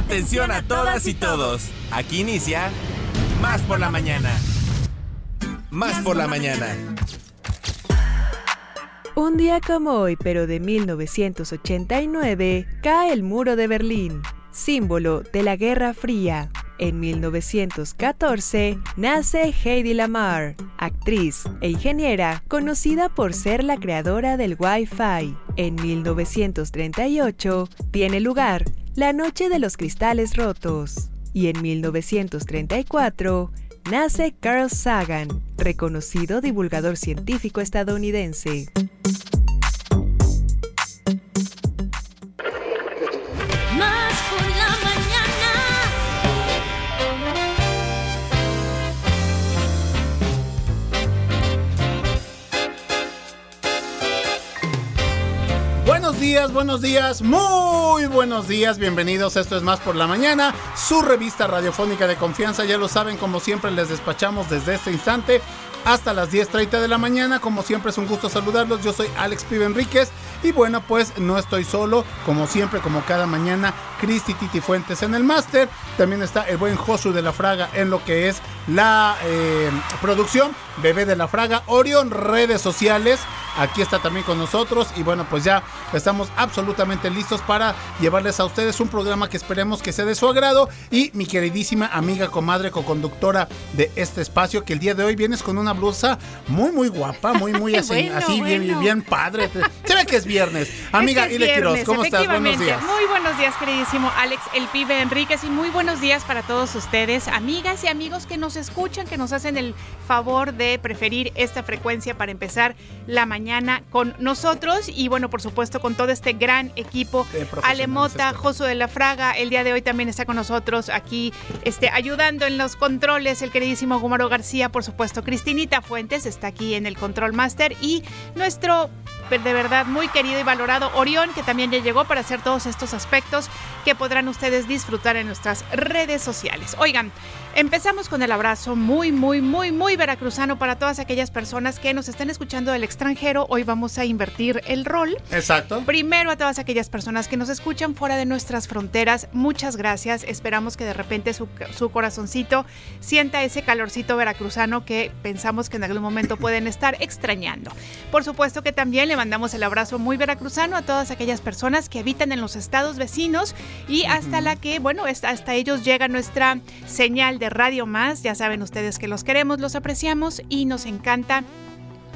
Atención a todas y todos. Aquí inicia Más por la mañana. Más por la mañana. Un día como hoy, pero de 1989, cae el muro de Berlín, símbolo de la Guerra Fría. En 1914 nace Heidi Lamar, actriz e ingeniera conocida por ser la creadora del Wi-Fi. En 1938 tiene lugar La Noche de los Cristales Rotos. Y en 1934 nace Carl Sagan, reconocido divulgador científico estadounidense. Buenos días, buenos días, muy buenos días, bienvenidos. Esto es Más por la Mañana, su revista radiofónica de confianza. Ya lo saben, como siempre, les despachamos desde este instante hasta las 10.30 de la mañana. Como siempre, es un gusto saludarlos. Yo soy Alex Pibe Enríquez. Y bueno, pues no estoy solo, como siempre, como cada mañana, Cristi Titi Fuentes en el máster. También está el buen Josu de la Fraga en lo que es la eh, producción. Bebé de la Fraga, Orión, redes sociales. Aquí está también con nosotros. Y bueno, pues ya estamos absolutamente listos para llevarles a ustedes un programa que esperemos que sea de su agrado. Y mi queridísima amiga, comadre, coconductora de este espacio, que el día de hoy vienes con una blusa muy, muy guapa, muy, muy así, Bueno, así bien, bueno. bien padre. Se ve que es viernes. Amiga Es que es Ile Quiroz, viernes, ¿cómo estás? Buenos días. Muy buenos días, queridísimo Alex, el pibe Enríquez, y muy buenos días para todos ustedes, amigas y amigos que nos escuchan, que nos hacen el favor de preferir esta frecuencia para empezar la mañana con nosotros y bueno, por supuesto, con todo este gran equipo. Alemota. Josu de la Fraga, el día de hoy también está con nosotros aquí, este, ayudando en los controles, el queridísimo Gumaro García, por supuesto, Fuentes está aquí en el Control Master y nuestro de verdad muy querido y valorado Orión, que también ya llegó para hacer todos estos aspectos que podrán ustedes disfrutar en nuestras redes sociales. Oigan, empezamos con el abrazo muy, muy, muy, muy veracruzano para todas aquellas personas que nos estén escuchando del extranjero. Hoy vamos a invertir el rol. Exacto. Primero a todas aquellas personas que nos escuchan fuera de nuestras fronteras, muchas gracias. Esperamos que de repente su, su corazoncito sienta ese calorcito veracruzano que pensamos que en algún momento pueden estar extrañando. Por supuesto que también le mandamos el abrazo muy veracruzano a todas aquellas personas que habitan en los estados vecinos y hasta la que, bueno, hasta ellos llega nuestra señal de Radio Más. Ya saben ustedes que los queremos, los apreciamos y nos encanta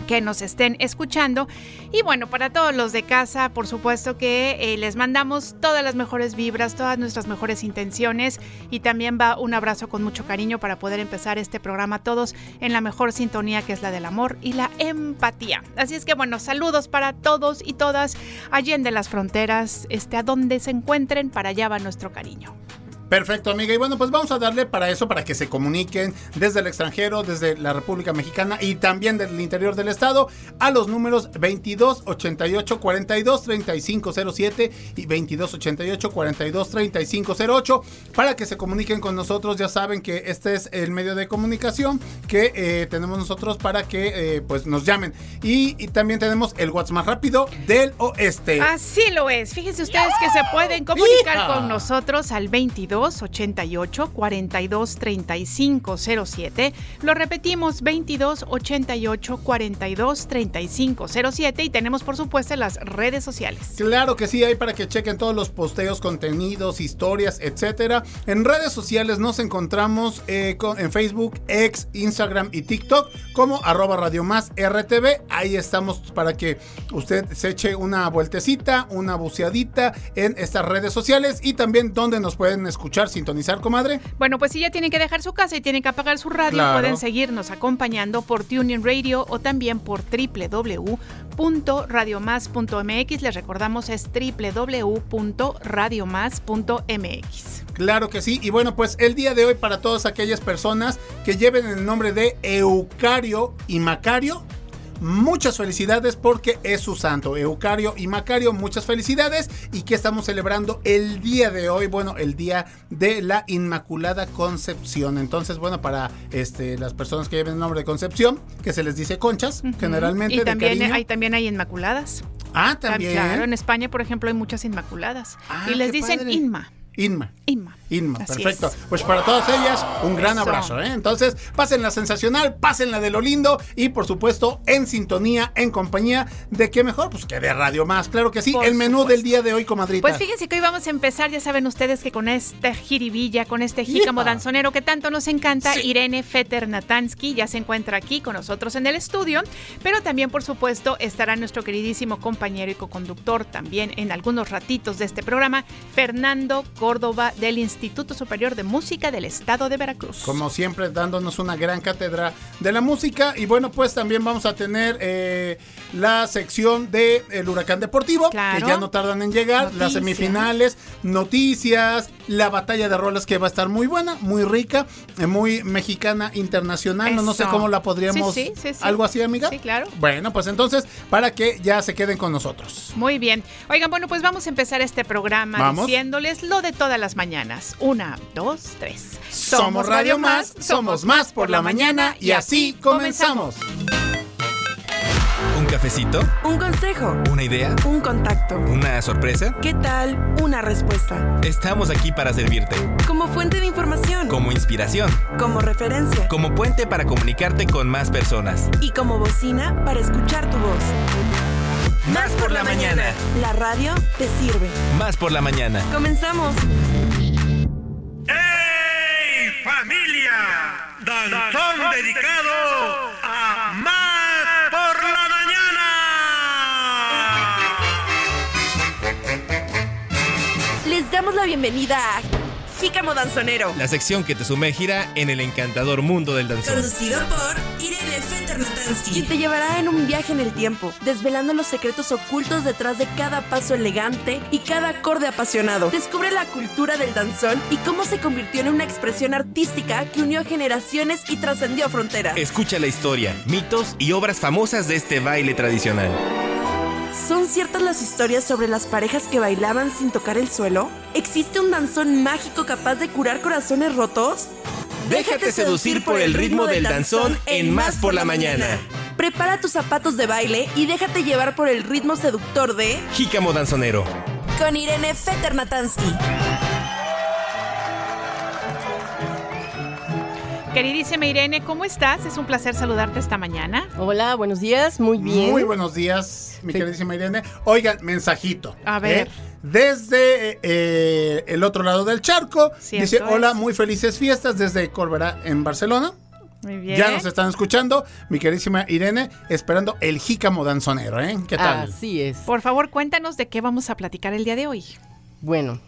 que nos estén escuchando. Y bueno, para todos los de casa, por supuesto que eh, les mandamos todas las mejores vibras, todas nuestras mejores intenciones y también va un abrazo con mucho cariño para poder empezar este programa todos en la mejor sintonía que es la del amor y la empatía. Así es que bueno, saludos para todos y todas allí en de las fronteras, este, a donde se encuentren, para allá va nuestro cariño. Perfecto, amiga. Y bueno, pues vamos a darle para eso, para que se comuniquen desde el extranjero, desde la República Mexicana y también del interior del estado, a los números 22 88 42 35 07 y 22 88 42 35 08 para que se comuniquen con nosotros. Ya saben que este es el medio de comunicación que eh, tenemos nosotros para que eh, pues nos llamen. Y, y también tenemos el WhatsApp más rápido del oeste. Así lo es. Fíjense ustedes que se pueden comunicar ¡Hija! con nosotros al 22 88 42 35 07. Lo repetimos 22 88 42 35 07 y tenemos por supuesto las redes sociales. Claro que sí, hay para que chequen todos los posteos, contenidos, historias, etcétera. En redes sociales nos encontramos eh, en Facebook, X, Instagram y TikTok como arroba Radio Más RTV. Ahí estamos para que usted se eche una vueltecita, una buceadita en estas redes sociales y también donde nos pueden escuchar, sintonizar, comadre. Bueno, pues si ya tienen que dejar su casa y tienen que apagar su radio, Claro. pueden seguirnos acompañando por TuneIn Radio o también por www.radiomás.mx. Les recordamos es www.radiomás.mx. Claro que sí. Y bueno, pues el día de hoy para todas aquellas personas que lleven el nombre de Eucario y Macario. Muchas felicidades porque es su santo, Eucario y Macario, muchas felicidades y que estamos celebrando el día de hoy, bueno, el día de la Inmaculada Concepción. Entonces, bueno, para este, las personas que lleven el nombre de Concepción, que se les dice conchas, generalmente Y de también cariño. hay, también hay inmaculadas. Ah, también. Claro, en España, por ejemplo, hay muchas inmaculadas. Ah, y les dicen padre. Inma. Inma. Inma. Inma, Así perfecto. es. Pues para todas ellas, un gran Eso. abrazo. ¿eh? Entonces, pásenla sensacional, pásenla de lo lindo y por supuesto en sintonía, en compañía de qué mejor, pues que de Radio Más. Claro que sí. Por el menú supuesto. del día de hoy, comadrita. Pues fíjense que hoy vamos a empezar, ya saben ustedes que con este jiribilla, con este jícamo danzonero que tanto nos encanta, Sí. Irene Fetter Natansky ya se encuentra aquí con nosotros en el estudio, pero también por supuesto estará nuestro queridísimo compañero y coconductor también en algunos ratitos de este programa, Fernando Córdoba del Instituto Superior de Música del Estado de Veracruz. Como siempre, dándonos una gran cátedra de la música. Y bueno, pues también vamos a tener eh, la sección de el huracán deportivo, Claro. que ya no tardan en llegar, las semifinales, noticias, la batalla de rolas que va a estar muy buena, muy rica, eh, muy mexicana internacional. No, no sé Eso. cómo la podríamos. Sí, sí, sí, sí. ¿Algo así, amiga? Sí, claro. Bueno, pues entonces, para que ya se queden con nosotros. Muy bien. Oigan, bueno, pues vamos a empezar este programa Vamos. diciéndoles lo de todas las mañanas. Una, dos, tres. Somos Radio Más, somos más por la mañana y así comenzamos. ¿Un cafecito? Un consejo, ¿Una idea? un contacto. ¿Una sorpresa? ¿Qué tal? Una respuesta. Estamos aquí para servirte. Como fuente de información. Como inspiración. Como referencia. Como puente para comunicarte con más personas. Y como bocina para escuchar tu voz. Más por la mañana. La radio te sirve. Más por la mañana. Comenzamos. ¡Ey, familia! Danzón dedicado a Más por la mañana. Les damos la bienvenida a Jícamo Danzonero. La sección que te sumergirá en el encantador mundo del danzón. Conducido por Irene. Y te llevará en un viaje en el tiempo, desvelando los secretos ocultos detrás de cada paso elegante y cada acorde apasionado. Descubre la cultura del danzón y cómo se convirtió en una expresión artística que unió generaciones y trascendió fronteras. Escucha la historia, mitos y obras famosas de este baile tradicional. ¿Son ciertas las historias sobre las parejas que bailaban sin tocar el suelo? ¿Existe un danzón mágico capaz de curar corazones rotos? Déjate seducir por el ritmo del danzón en Más por la mañana. Prepara tus zapatos de baile y déjate llevar por el ritmo seductor de Jícamo danzonero. con Irene Fetter Natansky. Queridísima Irene, ¿cómo estás? Es un placer saludarte esta mañana. Hola, buenos días, muy bien. Muy buenos días, mi Sí. queridísima Irene. Oigan, mensajito. A ver. ¿eh? Desde eh, el otro lado del charco, Cierto dice, hola, es. muy felices fiestas desde Corberá en Barcelona. Muy bien. Ya nos están escuchando, mi queridísima Irene, esperando el jícamo danzonero, ¿eh? ¿Qué tal? Así es. Por favor, cuéntanos de qué vamos a platicar el día de hoy. Bueno,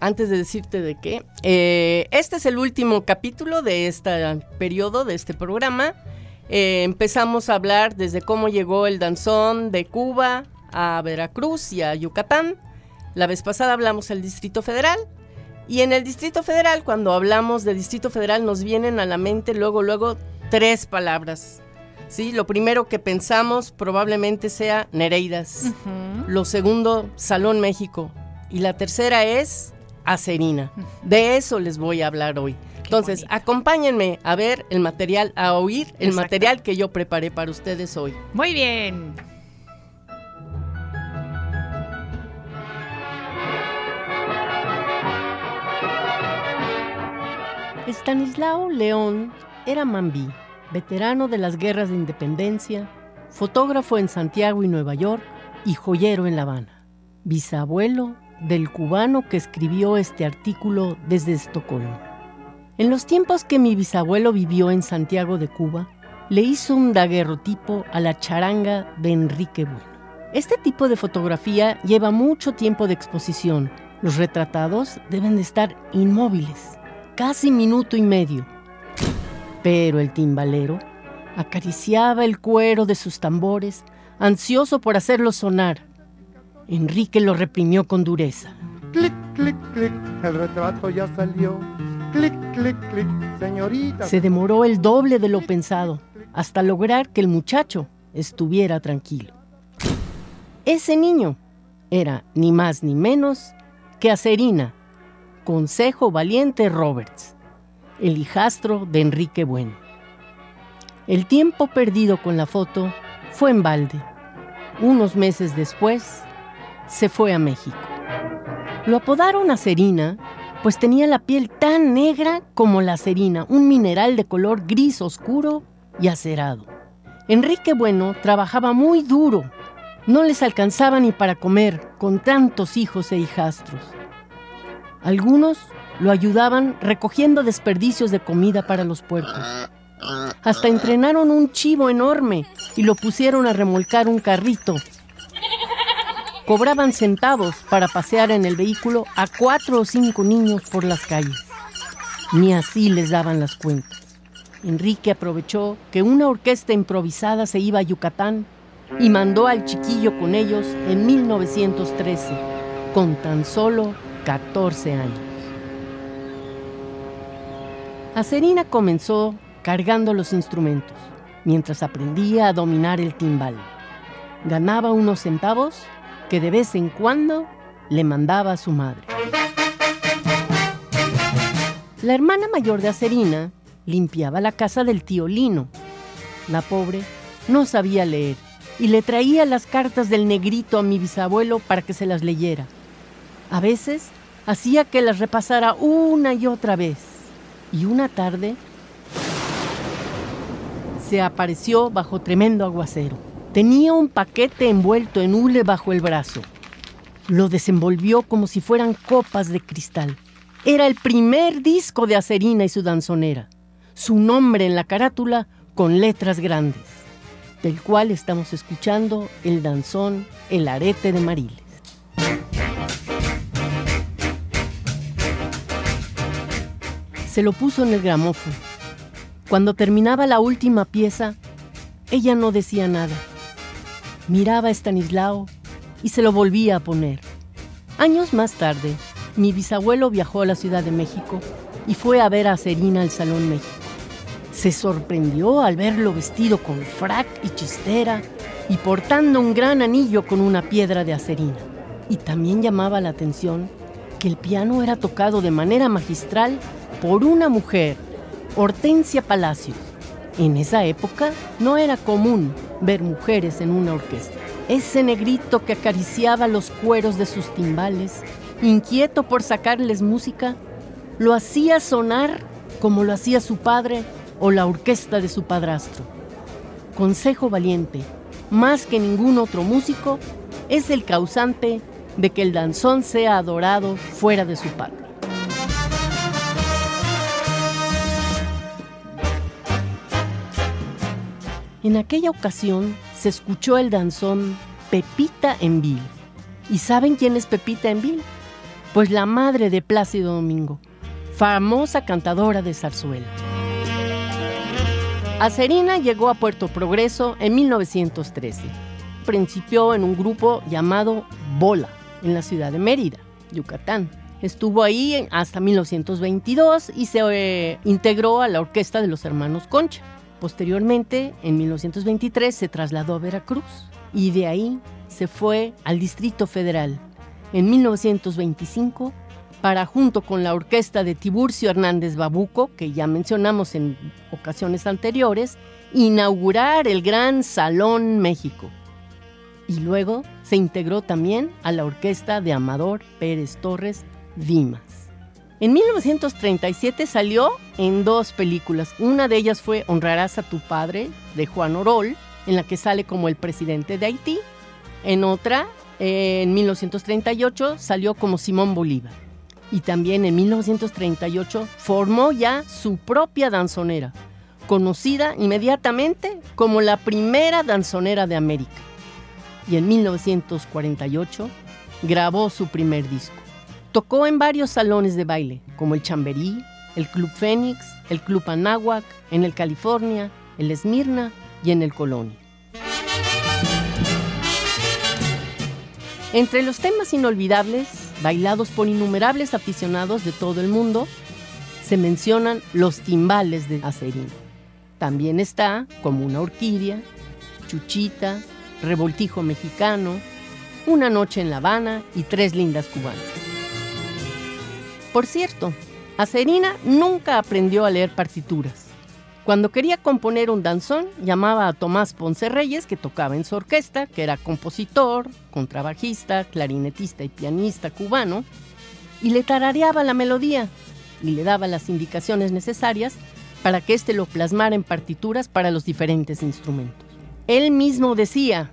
antes de decirte de qué, eh, este es el último capítulo de este periodo, de este programa. Eh, empezamos a hablar desde cómo llegó el danzón de Cuba a Veracruz y a Yucatán. La vez pasada hablamos del Distrito Federal. Y en el Distrito Federal, cuando hablamos de Distrito Federal, nos vienen a la mente luego, luego, tres palabras. ¿Sí? Lo primero que pensamos probablemente sea Nereidas. Lo segundo, Salón México. Y la tercera es Acerina. De eso les voy a hablar hoy. Entonces, acompáñenme a ver el material, a oír el Exacto. material que yo preparé para ustedes hoy. Muy bien. Estanislao León era mambí, veterano de las guerras de independencia, fotógrafo en Santiago y Nueva York y joyero en La Habana. Bisabuelo del cubano que escribió este artículo desde Estocolmo. En los tiempos que mi bisabuelo vivió en Santiago de Cuba, le hizo un daguerrotipo a la charanga de Enrique Bueno. Este tipo de fotografía lleva mucho tiempo de exposición. Los retratados deben de estar inmóviles, casi minuto y medio. Pero el timbalero acariciaba el cuero de sus tambores, ansioso por hacerlos sonar. Enrique lo reprimió con dureza. Clic, clic, clic, el retrato ya salió. Clic, clic, clic, señorita. Se demoró el doble de lo pensado, hasta lograr que el muchacho estuviera tranquilo. Ese niño era ni más ni menos que Acerina, Consejo Valiente Roberts, el hijastro de Enrique Bueno. El tiempo perdido con la foto fue en balde. Unos meses después, se fue a México. Lo apodaron Acerina pues tenía la piel tan negra como la cerina, un mineral de color gris oscuro y acerado. Enrique Bueno trabajaba muy duro. No les alcanzaba ni para comer con tantos hijos e hijastros. Algunos lo ayudaban recogiendo desperdicios de comida para los puercos. Hasta entrenaron un chivo enorme y lo pusieron a remolcar un carrito. Cobraban centavos para pasear en el vehículo a cuatro o cinco niños por las calles. Ni así les daban las cuentas. Enrique aprovechó que una orquesta improvisada se iba a Yucatán y mandó al chiquillo con ellos en 1913, con tan solo 14 años. Acerina comenzó cargando los instrumentos, mientras aprendía a dominar el timbal. Ganaba unos centavos que de vez en cuando le mandaba a su madre. La hermana mayor de Acerina limpiaba la casa del tío Lino. La pobre no sabía leer y le traía las cartas del negrito a mi bisabuelo para que se las leyera. A veces hacía que las repasara una y otra vez. Y una tarde se apareció bajo tremendo aguacero. Tenía un paquete envuelto en hule bajo el brazo. Lo desenvolvió como si fueran copas de cristal. Era el primer disco de Acerina y su danzonera su nombre en la carátula con letras grandes, del cual estamos escuchando el danzón El arete de Mariles. Se lo puso en el gramófono. Cuando terminaba la última pieza, ella no decía nada. Miraba a Stanislao y se lo volvía a poner. Años más tarde, mi bisabuelo viajó a la Ciudad de México y fue a ver a Serina al Salón México. Se sorprendió al verlo vestido con frac y chistera y portando un gran anillo con una piedra de acerina. Y también llamaba la atención que el piano era tocado de manera magistral por una mujer, Hortensia Palacios. En esa época no era común ver mujeres en una orquesta. Ese negrito que acariciaba los cueros de sus timbales, inquieto por sacarles música, lo hacía sonar como lo hacía su padre o la orquesta de su padrastro. Consejo valiente, más que ningún otro músico, es el causante de que el danzón sea adorado fuera de su patria. En aquella ocasión se escuchó el danzón Pepita Envil. ¿Y saben quién es Pepita Envil? Pues la madre de Plácido Domingo, famosa cantadora de zarzuela. Acerina llegó a Puerto Progreso en 1913. Principió en un grupo llamado Bola, en la ciudad de Mérida, Yucatán. Estuvo ahí hasta 1922 y se eh, integró a la orquesta de los hermanos Concha. Posteriormente, en 1923, se trasladó a Veracruz y de ahí se fue al Distrito Federal. En 1925 para junto con la orquesta de Tiburcio Hernández Babuco, que ya mencionamos en ocasiones anteriores, inaugurar el Gran Salón México. Y luego se integró también a la orquesta de Amador Pérez Torres Dimas. En 1937 salió en dos películas. Una de ellas fue Honrarás a tu padre, de Juan Orol, en la que sale como el presidente de Haití. En otra, en 1938, salió como Simón Bolívar y también en 1938 formó ya su propia danzonera, conocida inmediatamente como la primera danzonera de América. Y en 1948 grabó su primer disco. Tocó en varios salones de baile, como el Chamberí, el Club Fénix, el Club Anáhuac, en el California, el Esmirna y en el Colonia. Entre los temas inolvidables bailados por innumerables aficionados de todo el mundo, se mencionan los timbales de Acerina. También está como una orquídea, chuchita, revoltijo mexicano, una noche en La Habana y tres lindas cubanas. Por cierto, Acerina nunca aprendió a leer partituras. Cuando quería componer un danzón, llamaba a Tomás Ponce Reyes, que tocaba en su orquesta, que era compositor, contrabajista, clarinetista y pianista cubano, y le tarareaba la melodía y le daba las indicaciones necesarias para que éste lo plasmara en partituras para los diferentes instrumentos. Él mismo decía,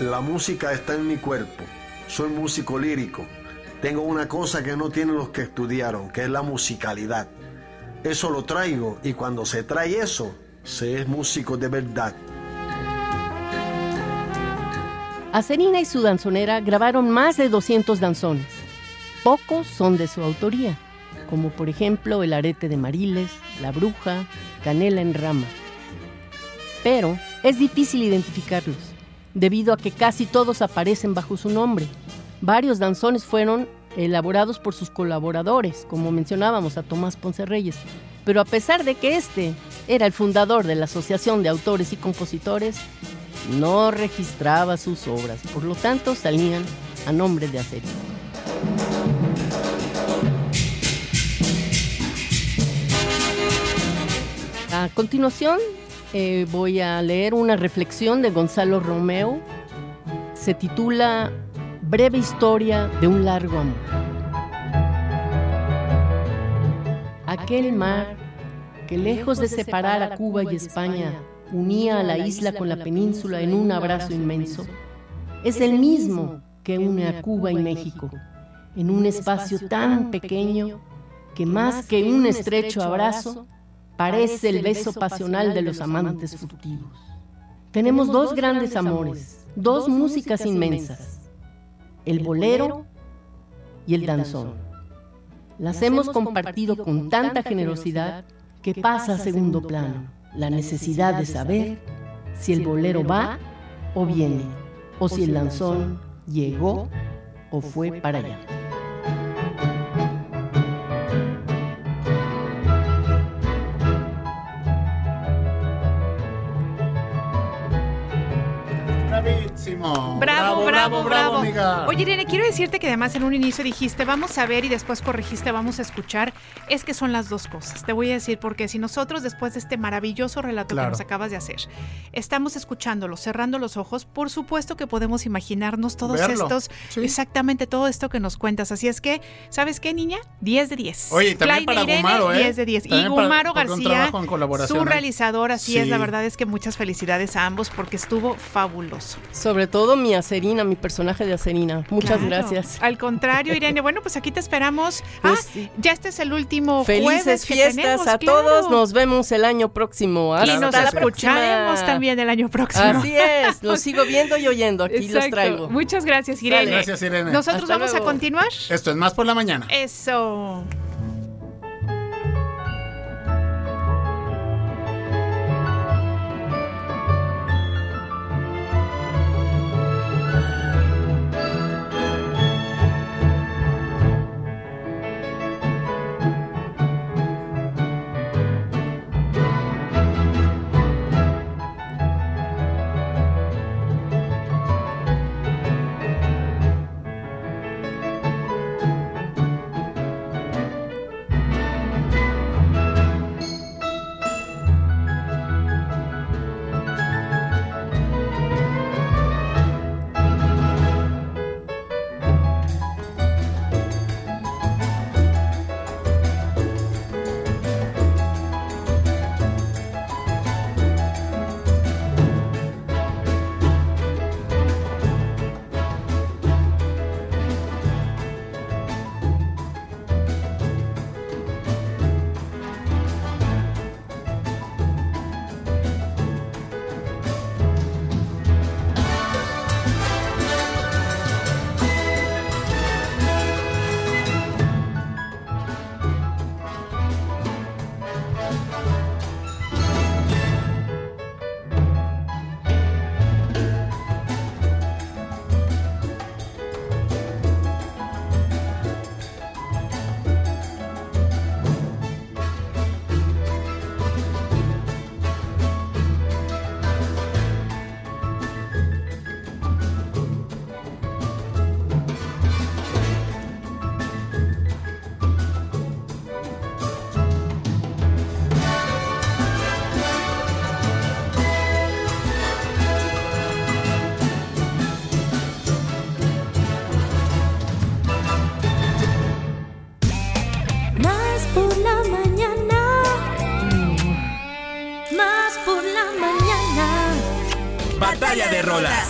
La música está en mi cuerpo, soy músico lírico, tengo una cosa que no tienen los que estudiaron, que es la musicalidad. Eso lo traigo y cuando se trae eso, se es músico de verdad. Acerina y su danzonera grabaron más de 200 danzones. Pocos son de su autoría, como por ejemplo El arete de Mariles, La bruja, Canela en rama. Pero es difícil identificarlos, debido a que casi todos aparecen bajo su nombre. Varios danzones fueron elaborados por sus colaboradores, como mencionábamos a Tomás Ponce Reyes. Pero a pesar de que este era el fundador de la Asociación de Autores y Compositores, no registraba sus obras, por lo tanto salían a nombre de Acerina. A continuación eh, voy a leer una reflexión de Gonzalo Romeo. Se titula Breve historia de un largo amor. Aquel mar que lejos de separar a Cuba y España unía a la isla con la península en un abrazo inmenso, es el mismo que une a Cuba y México en un espacio tan pequeño que más que un estrecho abrazo parece el beso pasional de los amantes furtivos. Tenemos dos grandes amores, dos músicas inmensas, el bolero y el danzón. Las hemos compartido con tanta generosidad que pasa a segundo plano la necesidad de saber si el bolero va o viene, o si el danzón llegó o fue para allá. Bravísimo. Bravo, bravo, bravo. amiga. Oye, Irene, quiero decirte que además en un inicio dijiste, vamos a ver y después corregiste, vamos a escuchar. Es que son las dos cosas. Te voy a decir porque si nosotros después de este maravilloso relato Claro. que nos acabas de hacer, estamos escuchándolo, cerrando los ojos, por supuesto que podemos imaginarnos todos Verlo, estos, sí. exactamente todo esto que nos cuentas. Así es que, ¿sabes qué, niña? 10 de 10. Oye, y también Klein para Irene, Gumaro, ¿eh? 10 de 10. Y También Gumaro García, trabajo en colaboración, su ¿eh? realizador, así es, la verdad es que muchas felicidades a ambos porque estuvo fabuloso. Sobre todo mi Acerina, mi personaje de Acerina. Muchas Claro. gracias. Al contrario, Irene, bueno, pues aquí te esperamos. Pues ah, sí. ya este es el último jueves Felices que fiestas tenemos, a claro. todos. Nos vemos el año próximo. y nos la escucharemos próxima. también el año próximo. Así es, los sigo viendo y oyendo. Aquí los traigo. Muchas gracias, Irene. Gracias, Irene. Nosotros Hasta vamos a continuar. Esto es más por la mañana. Eso.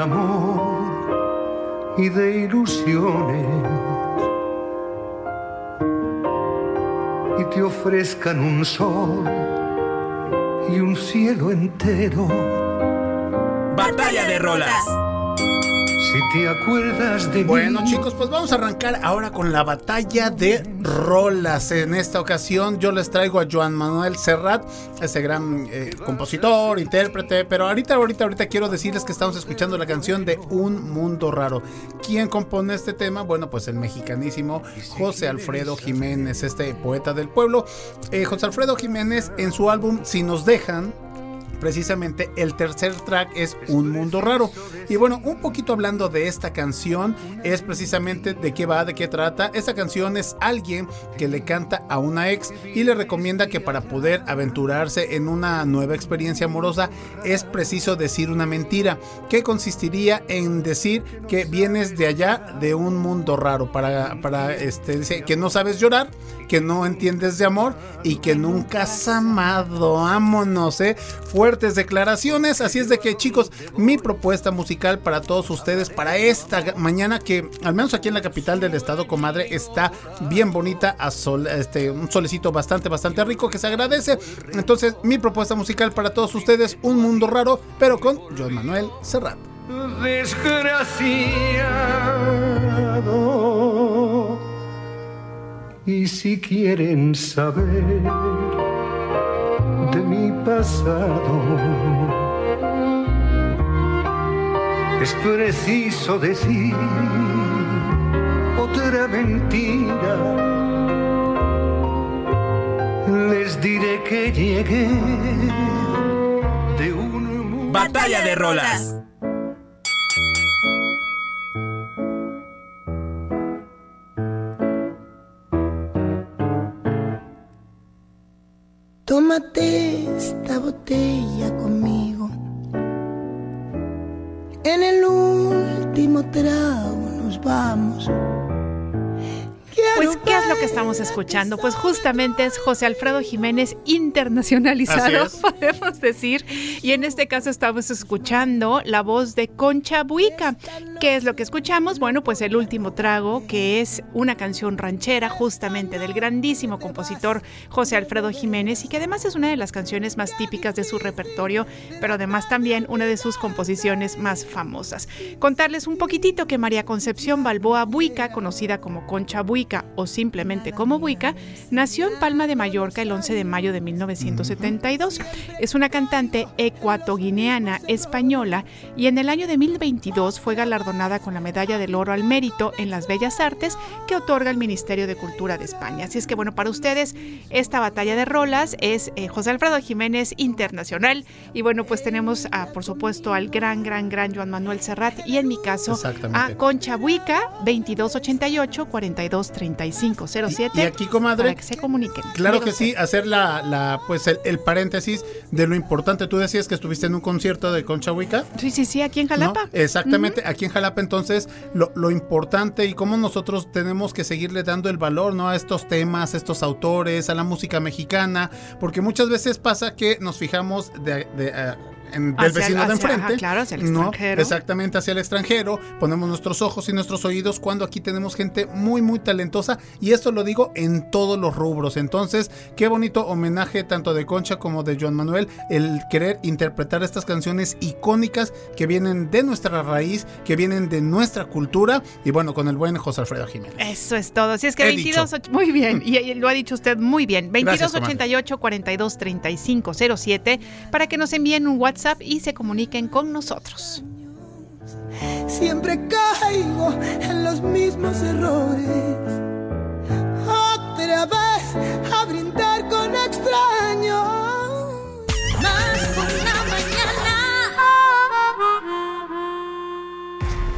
amor y de ilusiones y te ofrezcan un sol y un cielo entero. Batalla de rolas. Si te acuerdas de Bueno mí. chicos, pues vamos a arrancar ahora con la batalla de rolas. En esta ocasión yo les traigo a Joan Manuel Serrat, ese gran eh, compositor, intérprete, pero ahorita, ahorita, ahorita quiero decirles que estamos escuchando la canción de Un Mundo Raro. ¿Quién compone este tema? Bueno, pues el mexicanísimo José Alfredo Jiménez, este poeta del pueblo. Eh, José Alfredo Jiménez en su álbum Si nos dejan, precisamente el tercer track es Un Mundo Raro. Y bueno, un poquito hablando de esta canción, es precisamente de qué va, de qué trata. Esta canción es alguien que le canta a una ex y le recomienda que para poder aventurarse en una nueva experiencia amorosa es preciso decir una mentira, que consistiría en decir que vienes de allá, de un mundo raro, para, para este, dice, que no sabes llorar, que no entiendes de amor y que nunca has amado. Vámonos, ¿eh? Fuertes declaraciones. Así es de que, chicos, mi propuesta musical para todos ustedes para esta mañana, que al menos aquí en la capital del estado, comadre, está bien bonita, a sol, este, un solecito bastante, bastante rico que se agradece. Entonces, mi propuesta musical para todos ustedes, Un Mundo Raro, pero con Joan Manuel Serrat. desgraciado. Y si quieren saber de mi pasado, es preciso decir otra mentira. Les diré que llegué de un Batalla de rolas. Tómate esta botella conmigo. En el último trago nos vamos. Pues, ¿qué es lo que estamos escuchando? Pues justamente es José Alfredo Jiménez internacionalizado, podemos decir. Y en este caso estamos escuchando la voz de Concha Buica. ¿Qué es lo que escuchamos? Bueno, pues el último trago, que es una canción ranchera justamente del grandísimo compositor José Alfredo Jiménez y que además es una de las canciones más típicas de su repertorio, pero además también una de sus composiciones más famosas. Contarles un poquitito que María Concepción Balboa Buica, conocida como Concha Buica o simplemente como Buica, nació en Palma de Mallorca el 11 de mayo de 1972. Es una cantante ecuatoguineana española y en el año de 2022 fue galardonada con la Medalla del Oro al Mérito en las Bellas Artes que otorga el Ministerio de Cultura de España. Así es que bueno, para ustedes esta batalla de rolas es eh, José Alfredo Jiménez Internacional y bueno, pues tenemos a, por supuesto al gran, gran, gran Joan Manuel Serrat y en mi caso a Concha Buica 2288 423507 Y- y aquí, comadre, para que se comuniquen. Claro que sí, hacer la, la pues el, el paréntesis de lo importante. Tú decías que estuviste en un concierto de Concha Huica. Sí, sí, sí, aquí en Jalapa. ¿no? Exactamente, aquí en Jalapa entonces lo, lo importante y cómo nosotros tenemos que seguirle dando el valor ¿no? a estos temas, a estos autores, a la música mexicana, porque muchas veces pasa que nos fijamos de, de, eh, en- del el- vecino de enfrente. claro, hacia el ¿no? extranjero. Exactamente, hacia el extranjero. Ponemos nuestros ojos y nuestros oídos cuando aquí tenemos gente muy, muy talentosa. Y esto lo digo en todos los rubros. Entonces, qué bonito homenaje tanto de Concha como de Joan Manuel, el querer interpretar estas canciones icónicas que vienen de nuestra raíz, que vienen de nuestra cultura. Y bueno, con el buen José Alfredo Jiménez. Eso es todo. Si es que He 22, och- muy bien, y, y lo ha dicho usted muy bien. Gracias, 2288 42 35 07 para que nos envíen un WhatsApp y se comuniquen con nosotros. Siempre caigo en los mismos errores. Otra vez a brindar con extraños. Más por la mañana.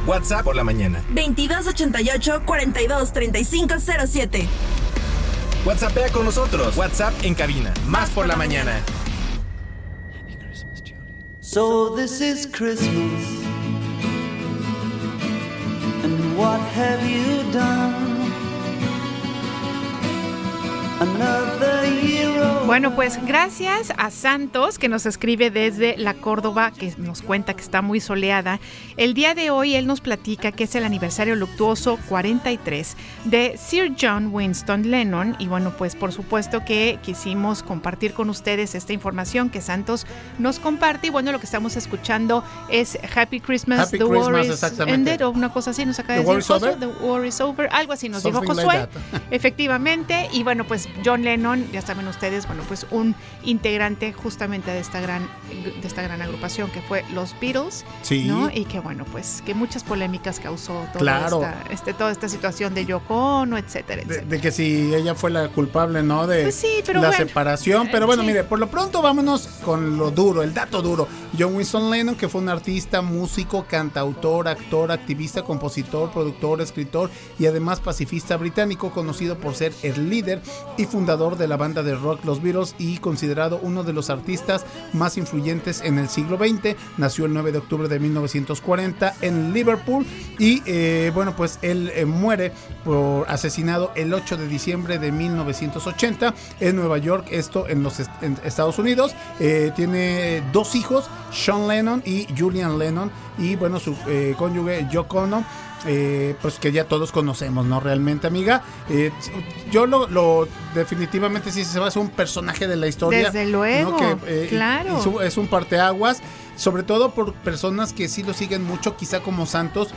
WhatsApp por la mañana. 2288-423507. WhatsAppea con nosotros. WhatsApp en cabina. Más por la mañana. So this is Christmas. And what have you done? Bueno, pues gracias a Santos que nos escribe desde la Córdoba, que nos cuenta que está muy soleada. El día de hoy él nos platica que es el aniversario luctuoso 43 de Sir John Winston Lennon y bueno, pues por supuesto que quisimos compartir con ustedes esta información que Santos nos comparte y bueno, lo que estamos escuchando es Happy Christmas, Happy The Christmas, War is. Ended o una cosa así nos acaba de War decir is over? Josué, The War is Over, algo así nos dijo Something Josué. Efectivamente, y bueno, pues John Lennon, ya saben ustedes, bueno, pues un integrante justamente de esta gran de esta gran agrupación que fue los Beatles, Sí. ¿no? Y que bueno, pues que muchas polémicas causó toda Claro. esta este toda esta situación de Yoko Ono, etcétera, De, etcétera. de que si ella fue la culpable, ¿no? De Pues sí, pero la bueno. separación. Pero bueno, Sí. mire, por lo pronto vámonos con lo duro, el dato duro. John Winston Lennon, que fue un artista, músico, cantautor, actor, activista, compositor, productor, escritor y además pacifista británico, conocido por ser el líder y fundador de la banda de rock Los Beatles y considerado uno de los artistas más influyentes en el siglo XX. Nació el 9 de octubre de 1940 en Liverpool y eh, bueno, pues él eh, muere por asesinado el 8 de diciembre de 1980 en Nueva York, esto en los Estados Unidos. Eh, tiene dos hijos, Sean Lennon y Julian Lennon y bueno, su eh, cónyuge Yoko Ono. eh, pues que ya todos conocemos, ¿no? Realmente, amiga. Eh, yo lo, lo- definitivamente sí se va a hacer un personaje de la historia. Desde ¿no? luego, Que, eh, claro. es un parteaguas, sobre todo por personas que sí lo siguen mucho, quizá como Santos.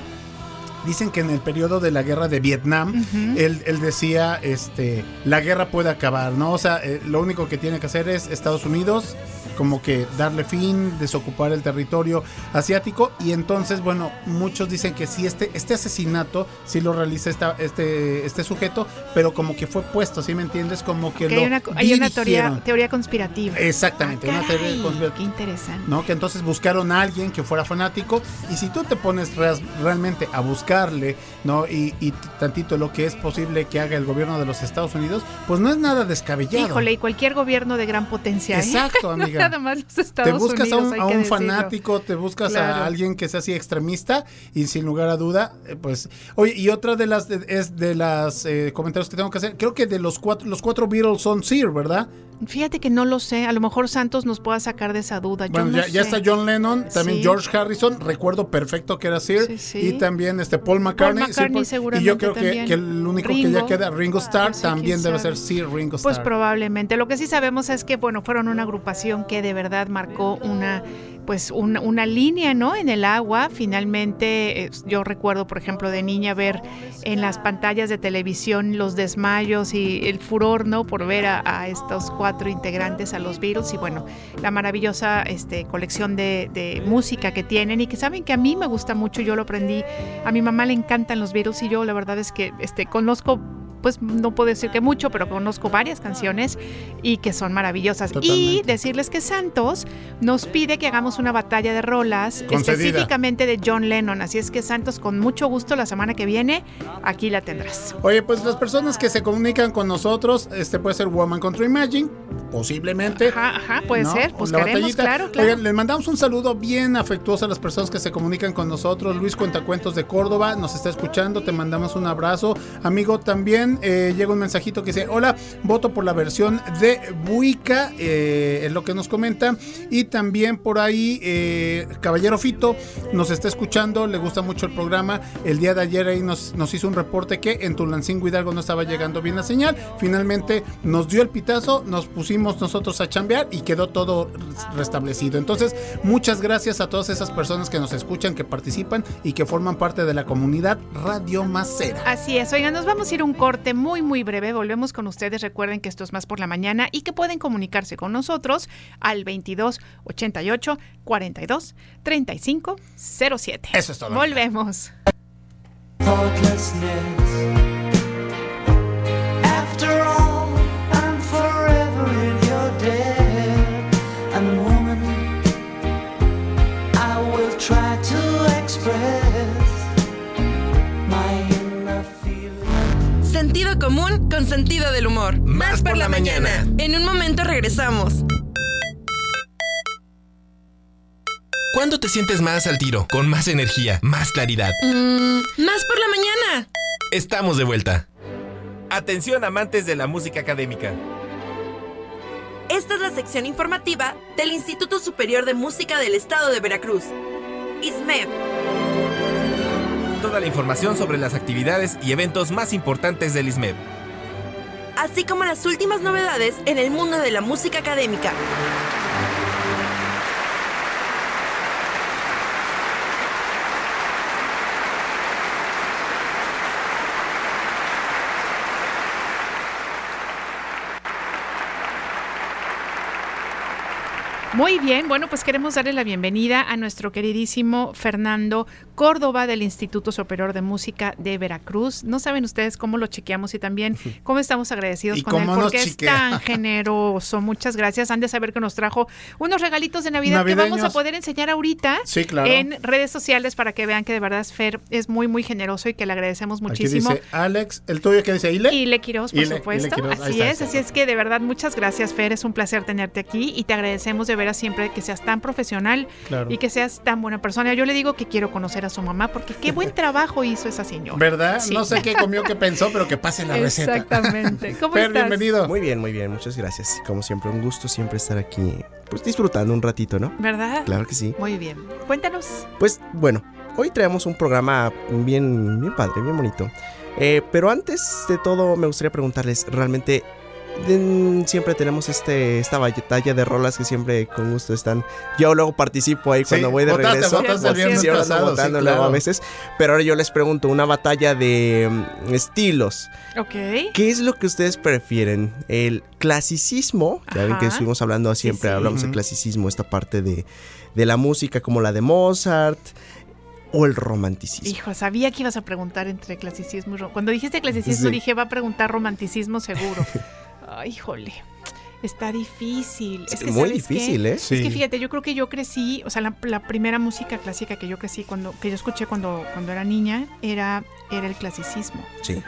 Dicen que en el periodo de la guerra de Vietnam, él, él decía, este, la guerra puede acabar, ¿no? O sea, eh, lo único que tiene que hacer es Estados Unidos, como que darle fin, desocupar el territorio asiático. Y entonces, bueno, muchos dicen que sí, este, este asesinato sí lo realiza esta, este, este sujeto, pero como que fue puesto, ¿sí me entiendes? Como que lo hay una, hay una teoría, teoría conspirativa. Exactamente, una teoría conspirativa. Qué interesante. ¿no? Que entonces buscaron a alguien que fuera fanático y si tú te pones realmente a ¿no? Y, y tantito lo que es posible que haga el gobierno de los Estados Unidos, pues no es nada descabellado. Híjole, y cualquier gobierno de gran potencia. ¿eh? Exacto, No amiga. Nada más los te Estados buscas Unidos, a un, a un fanático, te buscas Claro. a alguien que sea así extremista y sin lugar a duda, eh, pues, oye, y otra de las de- es de las eh, comentarios que tengo que hacer, creo que de los cuatro, los cuatro Beatles son Sir, ¿verdad? Fíjate que no lo sé. A lo mejor Santos nos pueda sacar de esa duda. Yo Bueno, no ya, está John Lennon, también Sí. George Harrison, recuerdo perfecto que era Sir, Sí, sí. y también este Paul McCartney. Paul McCartney sí, Paul- y yo creo que, que el único que Ringo. ya queda, Ringo Starr, sí, también debe sabe. ser Sir Ringo Pues Starr. probablemente. Lo que sí sabemos es que, bueno, fueron una agrupación que de verdad marcó una pues una, una línea, ¿no? En el agua. Finalmente, eh, yo recuerdo, por ejemplo, de niña ver en las pantallas de televisión los desmayos y el furor, ¿no? Por ver a, a estos cuatro integrantes, a los Beatles y bueno, la maravillosa este, colección de, de música que tienen y que saben que a mí me gusta mucho, yo lo aprendí. A mi mamá le encantan los Beatles y yo la verdad es que este, conozco pues no puedo decir que mucho, pero conozco varias canciones y que son maravillosas. Y decirles que Santos nos pide que hagamos una batalla de rolas Concedida. específicamente de John Lennon. Así es que Santos, con mucho gusto, la semana que viene, aquí la tendrás. Oye, pues las personas que se comunican con nosotros, este puede ser Woman Contra Imagine, posiblemente. Ajá, ajá, puede ¿no? ser, buscaremos, claro, claro. Oigan, les mandamos un saludo bien afectuoso a las personas que se comunican con nosotros. Luis Cuentacuentos de Córdoba nos está escuchando, te mandamos un abrazo. Amigo, también eh, llega un mensajito que dice, hola, voto por la versión de Buica, eh, es lo que nos comenta. Y también por ahí, eh, Caballero Fito nos está escuchando, le gusta mucho el programa. El día de ayer ahí nos, nos hizo un reporte que en Tulancingo Hidalgo no estaba llegando bien la señal. Finalmente nos dio el pitazo, nos pusimos nosotros a chambear y quedó todo restablecido. Entonces, muchas gracias a todas esas personas que nos escuchan, que participan y que forman parte de la comunidad Radio Macera. Así es, oigan, nos vamos a ir un corte muy, muy breve. Volvemos con ustedes. Recuerden que esto es más por la mañana y que pueden comunicarse con nosotros al 22 88 42 35 07. Eso es todo. Volvemos. thoughtlessness. After all, común con sentido del humor. Más por la mañana. En un momento regresamos. ¿Cuándo te sientes más al tiro, con más energía, más claridad? Mm, más por la mañana. Estamos de vuelta. Atención amantes de la música académica. Esta es la sección informativa del Instituto Superior de Música del Estado de Veracruz. ISMEV. Toda la información sobre las actividades y eventos más importantes del ISMED. así como las últimas novedades en el mundo de la música académica. Muy bien, bueno, pues queremos darle la bienvenida a nuestro queridísimo Fernando Córdoba del Instituto Superior de Música de Veracruz. No saben ustedes cómo lo chequeamos y también cómo estamos agradecidos con él porque es tan generoso. Muchas gracias. Han de saber que nos trajo unos regalitos de Navidad que vamos a poder enseñar ahorita Sí, claro. en redes sociales para que vean que de verdad Fer es muy, muy generoso y que le agradecemos Aquí muchísimo. dice Alex, ¿el tuyo qué dice? ¿Ile? Y Le Quiroz, por Ile- supuesto. Ile Quiroz, así está, es, así es que de verdad muchas gracias, Fer. Es un placer tenerte aquí y te agradecemos de veras siempre que seas tan profesional Claro. y que seas tan buena persona. Yo le digo que quiero conocer a su mamá porque qué buen trabajo hizo esa señora. ¿Verdad? Sí. No sé qué comió, qué pensó, pero que pase la receta. Exactamente. ¿Cómo Fer, estás? bienvenido. Muy bien, muy bien, muchas gracias. Como siempre, un gusto siempre estar aquí, pues disfrutando un ratito, ¿no? ¿Verdad? Claro que sí. Muy bien. Cuéntanos. Pues bueno, hoy traemos un programa bien, bien padre, bien bonito. Eh, pero antes de todo, me gustaría preguntarles, realmente, siempre tenemos este, esta batalla de rolas que siempre con gusto están. Yo luego participo ahí cuando Sí, voy de votaste, regreso. votaste Sí, pasado, sí, votando luego claro. a veces. Pero ahora yo les pregunto, una batalla de mm, estilos. Ok. ¿Qué es lo que ustedes prefieren? ¿El clasicismo? Ya ven que estuvimos hablando siempre, sí. hablamos de Ujú. clasicismo, esta parte de, de la música como la de Mozart o el romanticismo. Hijo, sabía que ibas a preguntar entre clasicismo y ro- Cuando dijiste clasicismo Sí. dije va a preguntar romanticismo seguro. Ay, híjole. Está difícil. Es que, Muy difícil, ¿eh? Es que fíjate, yo creo que yo crecí, o sea, la, la primera música clásica que yo crecí cuando, que yo escuché cuando, cuando era niña, era, era el clasicismo. Sí.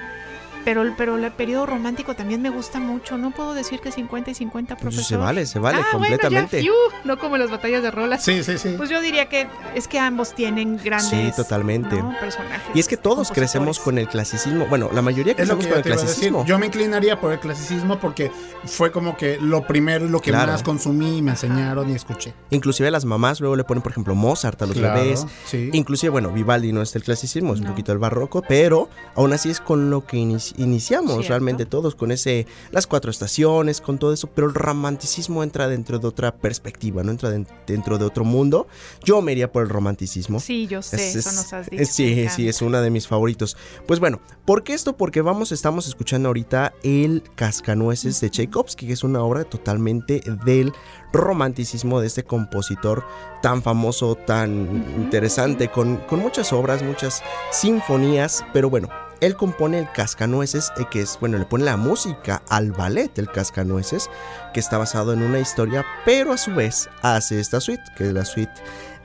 Pero, el- pero el periodo romántico también me gusta mucho. No puedo decir que 50 y 50, Pues profesor. se vale, se vale ah, completamente. Bueno, ya, fiu, no como las batallas de rolas. Sí, sí, sí. Pues yo diría que es que ambos tienen grandes Sí, totalmente. ¿no? personajes. Y es que todos crecemos con el clasicismo. Bueno, la mayoría Es lo crecemos que con el clasicismo. Yo me inclinaría por el clasicismo porque fue como que lo primero y lo que Claro. más consumí, me enseñaron y escuché. Inclusive las mamás luego le ponen, por ejemplo, Mozart a los Claro, bebés. sí. Inclusive, bueno, Vivaldi no es el clasicismo, es un poquito el barroco, pero aún así es con lo que inici- iniciamos Cierto. realmente todos, con ese, las cuatro estaciones, con todo eso, pero el romanticismo entra dentro de otra perspectiva, no entra den- dentro de otro mundo. Yo me iría por el romanticismo. Sí, yo sé, Es- eso es- nos has dicho. es- sí, sí, es uno de mis favoritos. Pues bueno, ¿por qué esto? Porque vamos, estamos escuchando ahorita el Cascanueces de Tchaikovsky, que es una obra totalmente del romanticismo de este compositor tan famoso, tan interesante, con, con muchas obras, muchas sinfonías, pero bueno. Él compone el Cascanueces, eh, que es, bueno, le pone la música al ballet del Cascanueces, que está basado en una historia, pero a su vez hace esta suite, que es la suite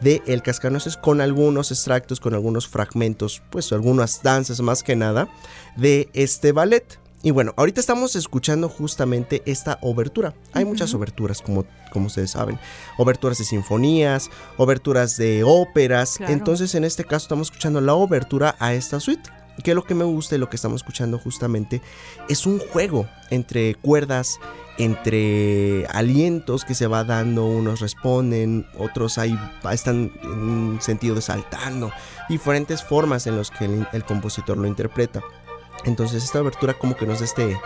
de El Cascanueces con algunos extractos, con algunos fragmentos, pues algunas danzas más que nada de este ballet. Y bueno, ahorita estamos escuchando justamente esta obertura. Hay muchas oberturas, como, como ustedes saben. Oberturas de sinfonías, oberturas de óperas. Claro. Entonces, en este caso, estamos escuchando la obertura a esta suite. Que lo que me gusta y lo que estamos escuchando justamente es un juego entre cuerdas, entre alientos que se va dando, unos responden, otros ahí están en sentido de saltando, diferentes formas en las que el, el compositor lo interpreta. Entonces esta abertura como que nos da este,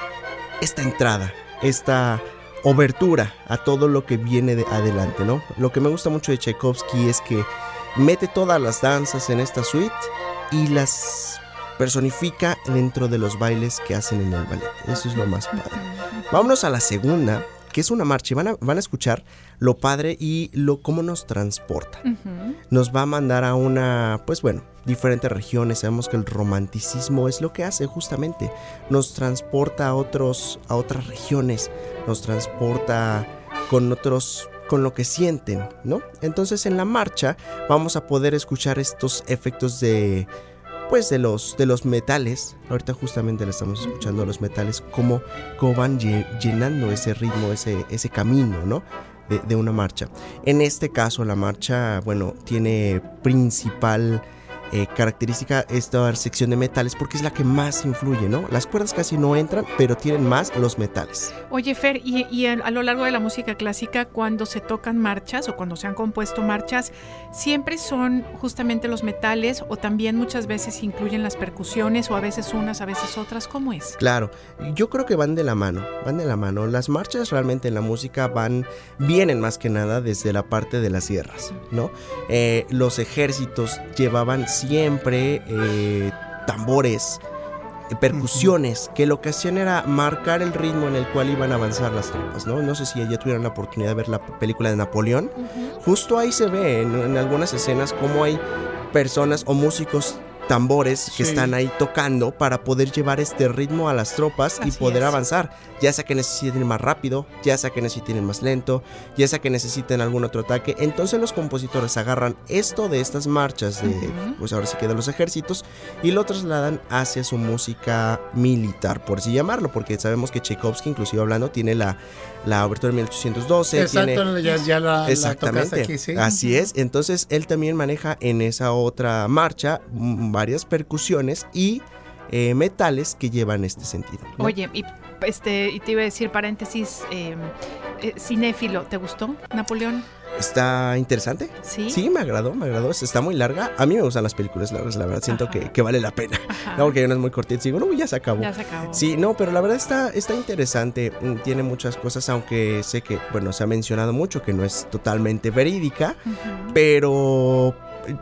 esta entrada, esta obertura a todo lo que viene de adelante, ¿no? Lo que me gusta mucho de Tchaikovsky es que mete todas las danzas en esta suite y las personifica dentro de los bailes que hacen en el ballet. Eso es lo más padre. Vámonos a la segunda, que es una marcha. y Van a, van a escuchar lo padre y lo cómo nos transporta. Nos va a mandar a una, pues bueno, diferentes regiones. Sabemos que el romanticismo es lo que hace justamente. Nos transporta a otros, a otras regiones. Nos transporta con otros con lo que sienten, ¿no? Entonces en la marcha vamos a poder escuchar estos efectos de pues de los, de los metales. Ahorita justamente le estamos escuchando los metales, cómo, cómo van lle- llenando ese ritmo, ese, ese camino, ¿no? De, de una marcha. En este caso, la marcha, bueno, tiene principal eh, característica esta sección de metales porque es la que más influye, ¿no? Las cuerdas casi no entran, pero tienen más los metales. Oye, Fer, y, y a, lo largo de la música clásica, cuando se tocan marchas o cuando se han compuesto marchas, siempre son justamente los metales o también muchas veces incluyen las percusiones o a veces unas, a veces otras. ¿Cómo es? Claro, yo creo que van de la mano, van de la mano. Las marchas realmente en la música van, vienen más que nada desde la parte de las guerras, ¿no? Eh, los ejércitos llevaban siempre eh, tambores, eh, percusiones, que lo que hacían era marcar el ritmo en el cual iban a avanzar las tropas, ¿no? No sé si ya tuvieron la oportunidad de ver la película de Napoleón. Justo ahí se ve en, en algunas escenas cómo hay personas o músicos tambores que Sí. están ahí tocando para poder llevar este ritmo a las tropas y poder es. avanzar, ya sea que necesiten más rápido, ya sea que necesiten más lento, ya sea que necesiten algún otro ataque. Entonces los compositores agarran esto de estas marchas de, pues ahora sí que de los ejércitos y lo trasladan hacia su música militar, por así llamarlo, porque sabemos que Tchaikovsky, inclusive hablando, tiene la, la abertura de 1812, tiene Exacto, ya, ya la, la Exactamente. tocaste aquí, sí. Así es. Entonces él también maneja en esa otra marcha mm, varias percusiones y eh, metales que llevan este sentido. ¿no? Oye, y, este, y te iba a decir paréntesis, eh, eh, cinéfilo, ¿te gustó Napoleón? Está interesante. Sí. Sí, me agradó, me agradó. Está muy larga. A mí me gustan las películas largas, la verdad. Siento que, que vale la pena. Ajá. No, porque hay unas muy cortitas. Digo, no, ya se acabó. Ya se acabó. Sí, no, pero la verdad está, está interesante. Mm, Tiene muchas cosas, aunque sé que, bueno, se ha mencionado mucho que no es totalmente verídica. Pero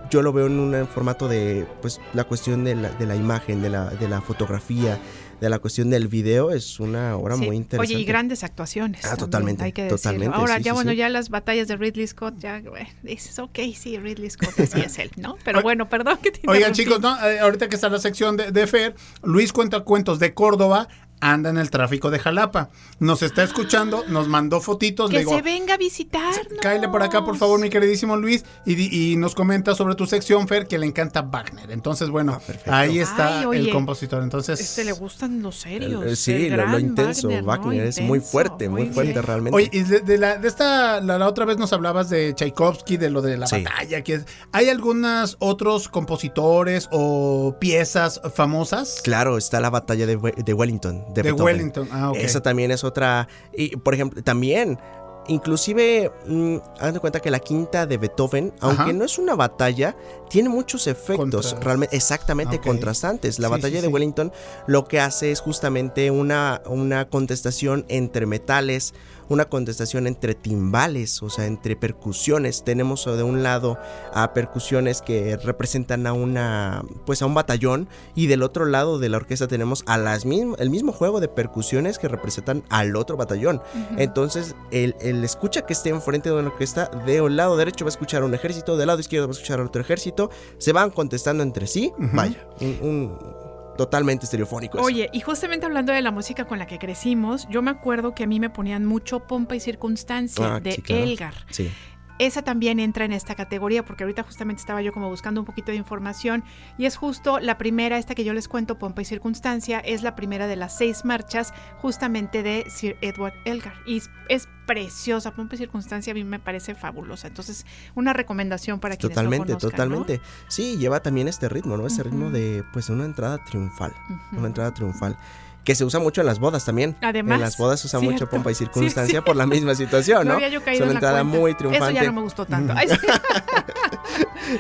yo lo veo en un formato de pues la cuestión de la, de la imagen, de la, de la fotografía, de la cuestión del video es una obra Sí. muy interesante. Oye, y grandes actuaciones. Ah, también, totalmente, Hay que decirlo. totalmente, Ahora, sí, ya sí, bueno, sí. ya las batallas de Ridley Scott, ya bueno, dices, ok, sí, Ridley Scott, así es él, ¿no? Pero bueno, perdón que te Oigan, chicos, ¿no? Eh, ahorita que está la sección de, de Fer, Luis cuenta cuentos de Córdoba, anda en el tráfico de Jalapa. Nos está escuchando, nos mandó fotitos. le Que digo, se venga a visitarnos. Cáele por acá, por favor, mi queridísimo Luis, y, di- y nos comenta sobre tu sección, Fer, que le encanta Wagner. Entonces, bueno, ahí está Ay, oye, el compositor. Entonces, Este le gustan los serios. Eh, sí, el lo, lo intenso, Wagner, Wagner, ¿no? es muy fuerte, muy, muy fuerte bien. realmente. Oye, y de, de la, de esta, la, la otra vez nos hablabas de Tchaikovsky, de lo de la Sí. batalla. Que es- ¿Hay algunos otros compositores o piezas famosas? Claro, está la batalla de Wellington. De. Wellington, ah, ok. Esa también es otra. Y, por ejemplo, también. Inclusive, mm, hagan de cuenta que la quinta de Beethoven, aunque Ajá. no es una batalla, tiene muchos efectos realmente exactamente contrastantes. La Sí, batalla sí, de sí. Wellington lo que hace es justamente una, una contestación entre metales, una contestación entre timbales, o sea, entre percusiones. Tenemos de un lado a percusiones que representan a una, pues a un batallón y del otro lado de la orquesta tenemos a las mism- el mismo juego de percusiones que representan al otro batallón. Entonces, el, el escucha que esté enfrente de una orquesta, de un lado derecho va a escuchar a un ejército, del lado izquierdo va a escuchar a otro ejército, se van contestando entre sí, vaya, un, un- totalmente estereofónico. eso. Oye, y justamente hablando de la música con la que crecimos, yo me acuerdo que a mí me ponían mucho pompa y circunstancia Ah, de sí, claro. Elgar. Sí. Esa también entra en esta categoría porque ahorita justamente estaba yo como buscando un poquito de información y es justo la primera, esta que yo les cuento, Pompa y Circunstancia, es la primera de las seis marchas justamente de Sir Edward Elgar y es, preciosa, Pompa y Circunstancia a mí me parece fabulosa, entonces una recomendación para quienes Totalmente, no conozcan, ¿no? totalmente. Sí, lleva también este ritmo, ¿no? Este ritmo de, pues, una entrada triunfal. Una entrada triunfal. Que se usa mucho en las bodas también. Además, En las bodas se usa mucho pompa y circunstancia sí. por la misma situación, No ¿no? había yo caído es una en la entrada cuenta. muy triunfante. Eso ya no me gustó tanto. Ay, sí.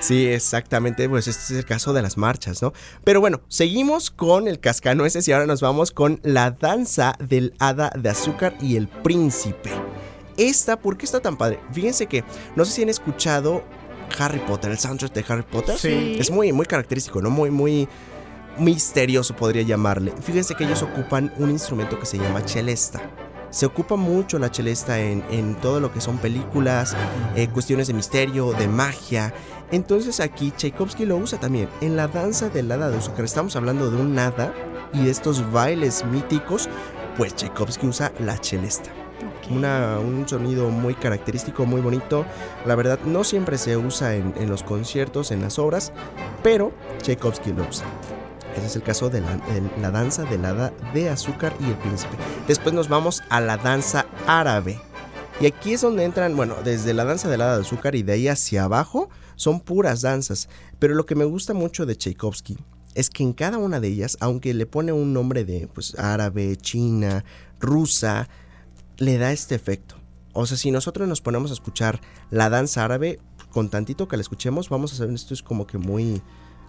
Sí, exactamente, pues este es el caso de las marchas, ¿no? Pero bueno, seguimos con el cascanueces y ahora nos vamos con la danza del hada de azúcar y el príncipe. Esta, ¿por qué está tan padre? Fíjense que, no sé si han escuchado Harry Potter, el soundtrack de Harry Potter. Sí. Es muy, muy característico, ¿no? Muy, muy misterioso podría llamarle. Fíjense que ellos ocupan un instrumento que se llama chelesta. Se ocupa mucho la chelesta en, en todo lo que son películas, eh, cuestiones de misterio, de magia. Entonces aquí Tchaikovsky lo usa también en la danza del hada de azúcar. Estamos hablando de un hada y de estos bailes míticos, pues Tchaikovsky usa la chelesta. Una- un sonido muy característico, muy bonito. La verdad, no siempre se usa en, en los conciertos, en las obras, pero Tchaikovsky lo usa. Ese es el caso de la, de la danza hada de azúcar y el príncipe. Después nos vamos a la danza árabe. Y aquí es donde entran, bueno, desde la danza del hada de azúcar y de ahí hacia abajo son puras danzas. Pero lo que me gusta mucho de Tchaikovsky es que en cada una de ellas, aunque le pone un nombre de pues árabe, china, rusa, le da este efecto. O sea, si nosotros nos ponemos a escuchar la danza árabe, con tantito que la escuchemos, vamos a saber esto es como que muy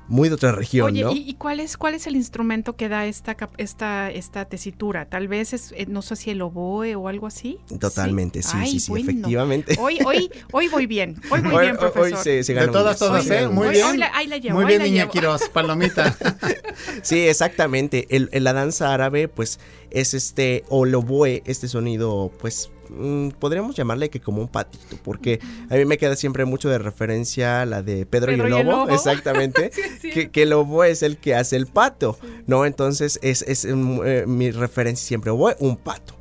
muy de otra región, Oye, ¿no? ¿y, y cuál es cuál es el instrumento que da esta cap- esta esta tesitura? Tal vez es eh, no sé si el oboe o algo así. Totalmente, sí, Ay, sí, sí, bueno. efectivamente. Hoy hoy hoy voy bien. Hoy voy Hoy- bien, profesor. hoy se- se De todas, todas, ¿eh? Muy bien. la- ahí la llevo, Muy ahí bien, la niña llevo. Quiroz, palomita. Sí, exactamente. El, el- la danza árabe, pues, es este, o el oboe, este sonido, pues, podríamos llamarle que como un patito, porque a mí me queda siempre mucho de referencia la de Pedro, y, el lobo, exactamente, que, que el oboe es el que hace el pato, ¿no? Entonces, es, es mm, eh, mi referencia siempre, un pato.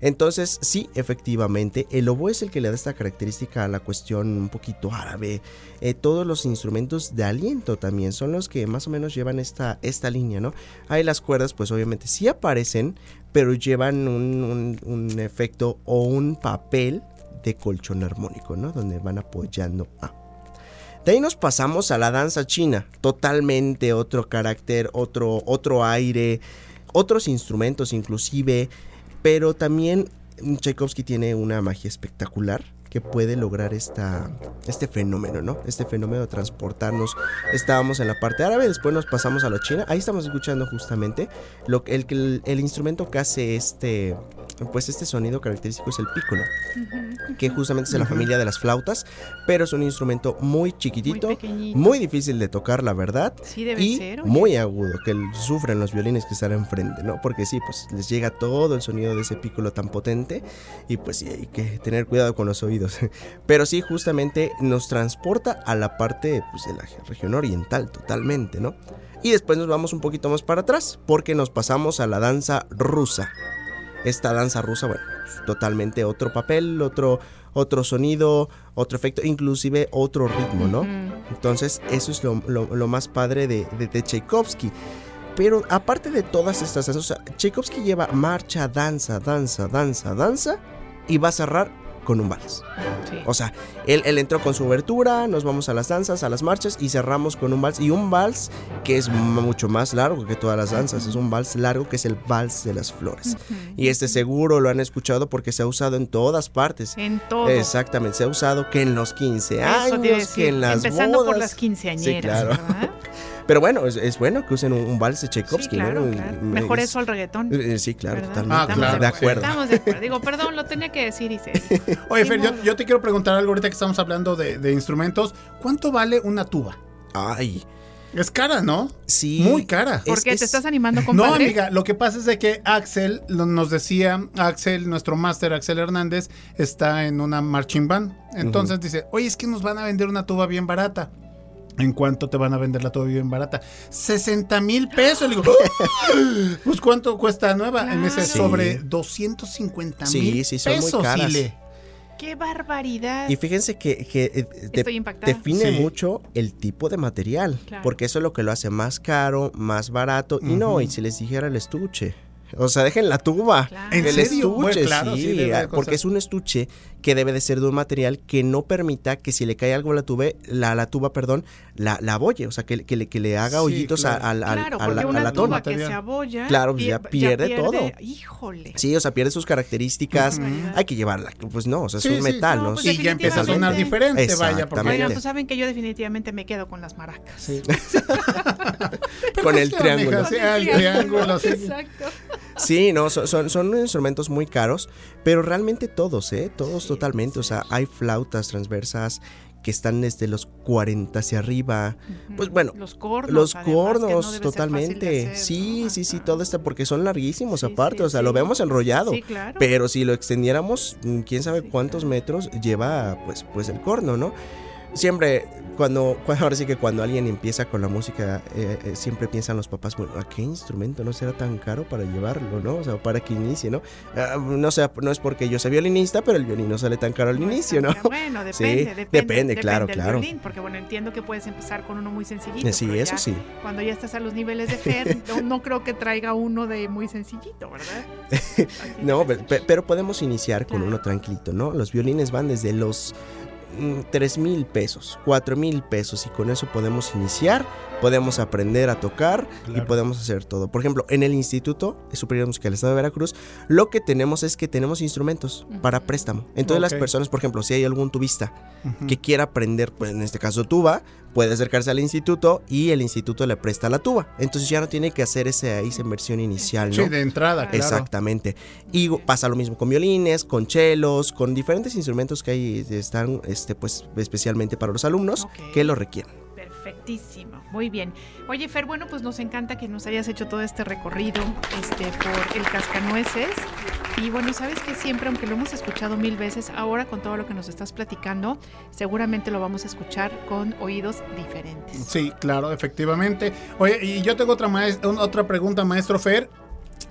Entonces, sí, efectivamente, el oboe es el que le da esta característica a la cuestión un poquito árabe. Eh, todos los instrumentos de aliento también son los que más o menos llevan esta, esta línea, ¿no? Ahí las cuerdas, pues obviamente sí aparecen, pero llevan un, un- efecto o un papel de colchón armónico, ¿no? Donde van apoyando a. De ahí nos pasamos a la danza china, totalmente otro carácter, otro, otro aire, otros instrumentos inclusive, pero también Tchaikovsky tiene una magia espectacular que puede lograr esta, este fenómeno, ¿no? Este fenómeno de transportarnos. Estábamos en la parte árabe, después nos pasamos a la china. Ahí estamos escuchando justamente lo el, el instrumento que hace este, pues este sonido característico es el pícolo, que justamente es de la familia de las flautas, pero es un instrumento muy chiquitito, muy, difícil de tocar, la verdad. Sí, debe y ser, muy agudo, que sufren los violines que están enfrente, ¿no? Porque sí, pues les llega todo el sonido de ese pícolo tan potente y pues sí, hay que tener cuidado con los oídos. Pero sí, justamente nos transporta a la parte pues, de la región oriental totalmente, ¿no? Y después nos vamos un poquito más para atrás, porque nos pasamos a la danza rusa. Esta danza rusa, bueno, totalmente otro papel, otro, otro sonido, otro efecto, inclusive otro ritmo, ¿no? Entonces, eso es lo, lo- lo más padre de, de, de Tchaikovsky. Pero aparte de todas estas danzas, o sea, Tchaikovsky lleva marcha, danza, danza, danza, danza y va a cerrar con un vals. O sea, él, él entró con su obertura, nos vamos a las danzas, a las marchas y cerramos con un vals. Y un vals que es mucho más largo que todas las danzas, es un vals largo que es el vals de las flores. Y este seguro lo han escuchado porque se ha usado en todas partes. En todo. Exactamente, se ha usado que en los 15 Eso te iba a años, que en las empezando por bodas. las quinceañeras, Sí, claro. ¿verdad? Pero bueno, es, es bueno que usen un, un vals de Tchaikovsky, Sí, claro, ¿no? claro. Me- Mejor es- eso al reggaetón. Eh, Sí, claro, ¿verdad? totalmente. Ah, claro, de acuerdo. Estamos de acuerdo. Digo, perdón, lo tenía que decir y se dijo. Oye, Fer, yo, te quiero preguntar algo ahorita que estamos hablando de, de instrumentos. ¿Cuánto vale una tuba? Ay. Es cara, ¿no? Sí. Muy cara. ¿Por qué? ¿Te estás animando, No, compadre? amiga, lo que pasa es de que Axel lo- nos decía, Axel, nuestro máster Axel Hernández, está en una marching band. Entonces dice, oye, es que nos van a vender una tuba bien barata. ¿En cuánto te van a vender la tuba bien barata? 60 mil pesos. Le digo, "Ah, pues ¿cuánto cuesta nueva? En ese Sí. sobre 250 mil Sí, sí, son muy pesos. caras. Ile. ¡Qué barbaridad! Y fíjense que, que, eh, de- define Sí. mucho el tipo de material, Claro. porque eso es lo que lo hace más caro, más barato, y no, y si les dijera el estuche. O sea, dejen la tuba. Claro. ¿En el serio? estuche, Bueno, claro, sí, ah, porque es un estuche que debe de ser de un material que no permita que si le cae algo a la tuba, la, la tuba, perdón, la, la abolle, o sea, que, que le, que le haga Sí, hoytos a- claro. al, al, Claro, a porque la, a una la tuba tona. que se abolla. Claro, pues ya pierde todo. Híjole. Sí, o sea, pierde sus características. Hay que llevarla. Pues no, o sea, es Sí, un sí. metal, No, ¿no? pues Y ya empieza a sonar diferente, vaya, porque. Oigan, pues saben que yo definitivamente me quedo con las maracas. Sí. Con el triángulo. el triángulo, sí. Exacto. Sí, no, son, son, son instrumentos muy caros, pero realmente todos, ¿eh? Todos totalmente. O sea, hay flautas transversas que están desde los 40 hacia arriba. Pues bueno, Los cornos. los además, que no cornos, totalmente. hacer, sí, ¿no? sí, sí, todo está, porque son larguísimos Sí, aparte, sí, o sea, sí. lo vemos enrollado. Sí, claro. Pero si lo extendiéramos, mm, quién sabe cuántos metros lleva, pues, pues el corno, ¿no? Siempre, cuando, cuando, ahora sí que cuando alguien empieza con la música, eh, eh, siempre piensan los papás, bueno, ¿a qué instrumento no será tan caro para llevarlo, no? O sea, para que inicie, ¿no? Ah, no sé, no es porque yo soy violinista, pero el violín no sale tan caro al inicio, ¿no? Bueno, depende, Sí, depende, depende, claro, claro. violín, porque bueno, entiendo que puedes empezar con uno muy sencillito. Sí, pero eso ya sí. Cuando ya estás a los niveles de Fer, no, no creo que traiga uno de muy sencillito, ¿verdad? No, pe- pe- pero podemos iniciar con uno tranquilito, ¿no? Los violines van desde los 3 mil pesos, 4 mil pesos y con eso podemos iniciar, podemos aprender a tocar y podemos hacer todo. Por ejemplo, en el Instituto Superior de Música del Estado de Veracruz, lo que tenemos es que tenemos instrumentos para préstamo. Entonces las personas, por ejemplo, si hay algún tubista que quiera aprender, pues en este caso tuba, puede acercarse al instituto y el instituto le presta la tuba. Entonces ya no tiene que hacer ese, esa inversión inicial, ¿no? Sí, de entrada, claro. Exactamente. Y pasa lo mismo con violines, con chelos, con diferentes instrumentos que hay, están este, pues, especialmente para los alumnos que lo requieren. Muy bien. Oye, Fer, bueno, pues nos encanta que nos hayas hecho todo este recorrido este, por el Cascanueces. Y bueno, sabes que siempre, aunque lo hemos escuchado mil veces, ahora con todo lo que nos estás platicando, seguramente lo vamos a escuchar con oídos diferentes. Sí, claro, efectivamente. Oye, y yo tengo otra, otra pregunta, maestro Fer.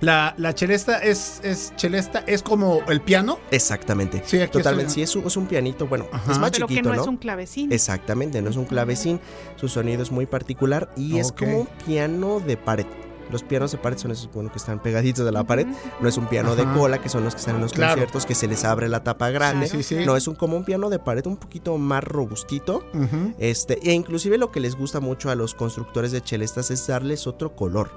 La, la chelesta es, es chelesta es como el piano. Exactamente. Sí, aquí Totalmente. estoy- Sí, es un, es un pianito, bueno, Ajá. es más Pero chiquito, que no, ¿no? es un clavecín. Exactamente, no es un clavecín, su sonido es muy particular y es como un piano de pared. Los pianos de pared son esos bueno, que están pegaditos de la pared. No es un piano de cola, que son los que están en los Claro. conciertos, que se les abre la tapa grande. Sí, sí, sí. No, es un, como un piano de pared un poquito más robustito. Este, e inclusive lo que les gusta mucho a los constructores de chelestas es darles otro color.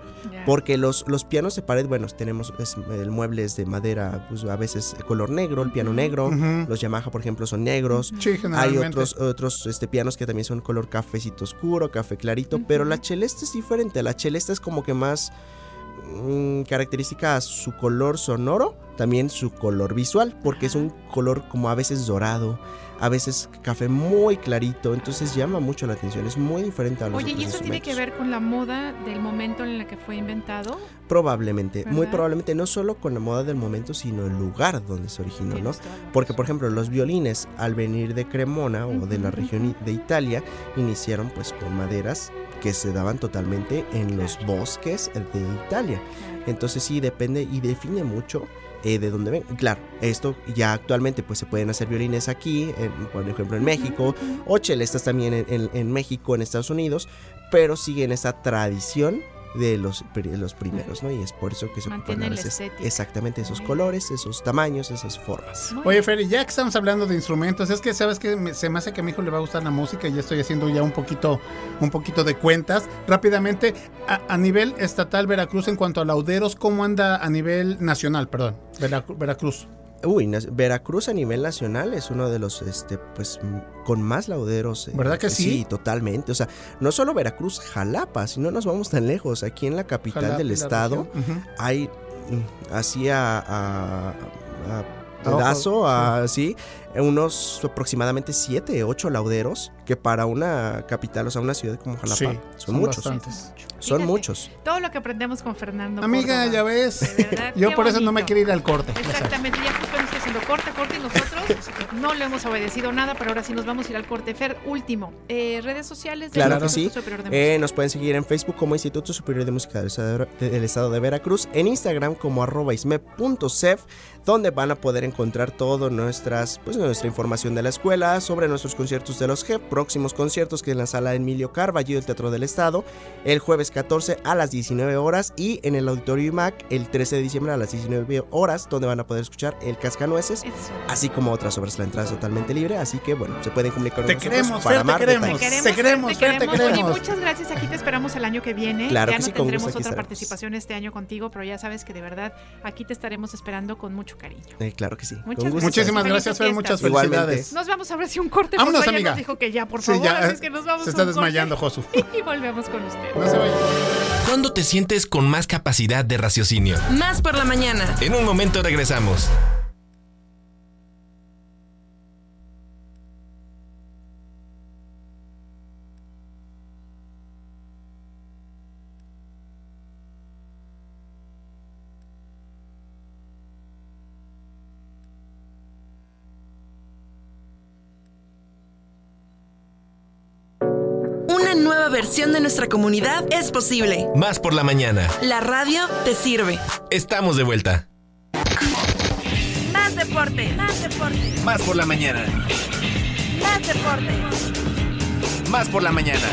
Porque los, los pianos de pared, bueno, tenemos es- el mueble es de madera, pues a veces color negro, el piano negro. Los Yamaha, por ejemplo, son negros. Sí, Hay otros, otros este, pianos que también son color cafecito oscuro, café clarito. Pero la chelesta es diferente. La chelesta es como que más mm, característica su color sonoro, también su color visual, porque es un color como a veces dorado, a veces café muy clarito, entonces llama mucho la atención, es muy diferente a los Oye, ¿y otros eso tiene que ver con la moda del momento en el que fue inventado? Probablemente, muy ¿Verdad? probablemente no solo con la moda del momento, sino el lugar donde se originó, ¿no? La Porque, por ejemplo, los violines, al venir de Cremona o de la región de Italia, iniciaron pues con maderas que se daban totalmente en los bosques de Italia. Entonces sí, depende y define mucho eh, de dónde ven. Claro, esto ya actualmente pues se pueden hacer violines aquí, en- por ejemplo en México, o chelestas también en, en- en México, en Estados Unidos, pero siguen esa tradición de los, pri- los primeros, ¿no? Y es por eso que se ocupan a Mantienen la veces exactamente esos colores, esos tamaños, esas formas. Oye, Fer, y ya que estamos hablando de instrumentos, es que sabes que me- se me hace que a mi hijo le va a gustar la música y ya estoy haciendo ya un poquito, un poquito de cuentas. Rápidamente, a, a nivel estatal Veracruz, en cuanto a lauderos, ¿cómo anda a nivel nacional? Perdón, Veracru- Veracruz. Uy, Veracruz a nivel nacional es uno de los, este, pues, con más lauderos. eh, ¿Verdad que sí? Sí, totalmente. O sea, no solo Veracruz, Jalapa, si no nos vamos tan lejos. Aquí en la capital Jalapa del estado hay, mm, así a, a- a pedazo, así, unos aproximadamente 7, 8 lauderos, que para una capital, o sea, una ciudad como Jalapa, Sí, son, son muchos. bastantes. Son Fíjate, muchos. Todo lo que aprendemos con Fernando. Amiga, Córdoba. ya ves. De verdad, Yo por eso no me quiero ir al corte. Exactamente, ya justo nos está haciendo corte, corte y nosotros no le hemos obedecido nada, pero ahora sí nos vamos a ir al corte. Fer, último, eh, redes sociales del Claro que sí. Instituto Superior de Música. Eh, nos pueden seguir en Facebook como Instituto Superior de Música del Estado de, del Estado de Veracruz, en Instagram como arroba isme.cef, donde van a poder encontrar toda nuestras, pues, nuestra información de la escuela, sobre nuestros conciertos de los GEP, próximos conciertos que en la sala Emilio Carballo del Teatro del Estado, el jueves 14 a las 19 horas y en el Auditorio IMAC el 13 de diciembre a las 19 horas, donde van a poder escuchar el Cascanueces, así como otras obras. La entrada es totalmente libre, así que bueno, se pueden comunicar con Te nosotros queremos, para Fer, te queremos. Te queremos, te Oye, queremos. muchas gracias. Aquí te esperamos el año que viene. Claro ya que no sí, con tendremos otra estaremos. participación este año contigo, pero ya sabes que de verdad aquí te estaremos esperando con mucho cariño. Eh, claro que sí. Muchas con gusto. Muchísimas gracias, Fer. Muchas Igualmente. felicidades. Nos vamos a ver si un corte. Vámonos, amiga. nos dijo que ya, por Sí, favor. ya, así es que nos vamos se a está desmayando, Josu. Y volvemos con usted. No se vaya. ¿Cuándo te sientes con más capacidad de raciocinio? Más por la mañana. En un momento regresamos. Versión de nuestra comunidad es posible. Más por la mañana. La radio te sirve. Estamos de vuelta. Más deporte, más deporte, Más por la mañana. más deporte. Más por la mañana.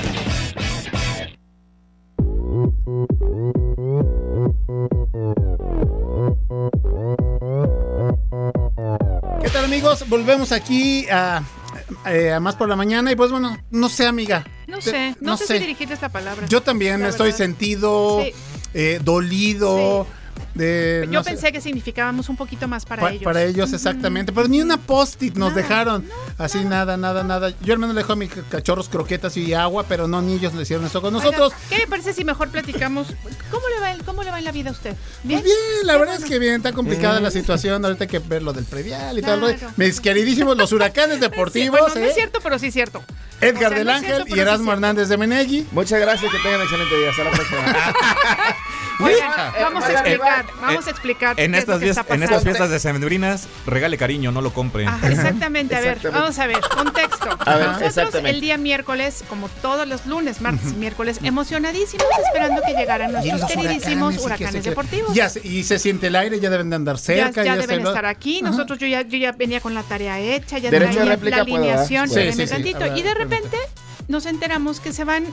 ¿Qué tal amigos? Volvemos aquí a, eh, Más por la Mañana y pues bueno, no sé amiga. No sé, no, sé, si dirigirte esta palabra. Yo también la estoy verdad. sentido, Sí. eh, dolido. De, Yo no sé, pensé que significábamos un poquito más para pa- ellos. para ellos exactamente, pero ni una post-it nos dejaron. Así nada, nada, nada. Yo al menos le dejo a mis cachorros croquetas y agua, pero no ni ellos le hicieron eso con nosotros. Oiga, ¿Qué le parece si mejor platicamos? ¿Cómo le va, en- cómo le va en la vida a usted? ¿Bien? Pues bien, la verdad es que bien, está complicada Mm. la situación. Ahorita hay que ver lo del predial y tal. Claro. Mis queridísimos los huracanes deportivos. Bueno, no ¿eh? es cierto, pero sí es cierto. Edgar O sea, del no Ángel cierto, y sí Erasmo. Hernández de Menegui. Muchas gracias, que tengan un excelente día. Hasta la próxima. Oigan, vamos a Eh, explicar, eh, vamos a explicar En qué es lo estas, que fies- está en estas pasando. fiestas decembrinas, regale cariño, no lo compre. Exactamente, a ver, Exactamente. vamos a ver, contexto. A ver, Nosotros exactamente. el día miércoles, como todos los lunes, martes y miércoles, emocionadísimos esperando que llegaran nuestros queridísimos huracanes, que deportivos. Ya se- y se siente el aire, ya deben de andar Ya, cerca. ya deben estar aquí. Nosotros yo ya, yo ya venía con la tarea hecha, ya de réplica la alineación, Sí, sí, sí. tantito. A ver, y de repente nos enteramos que se van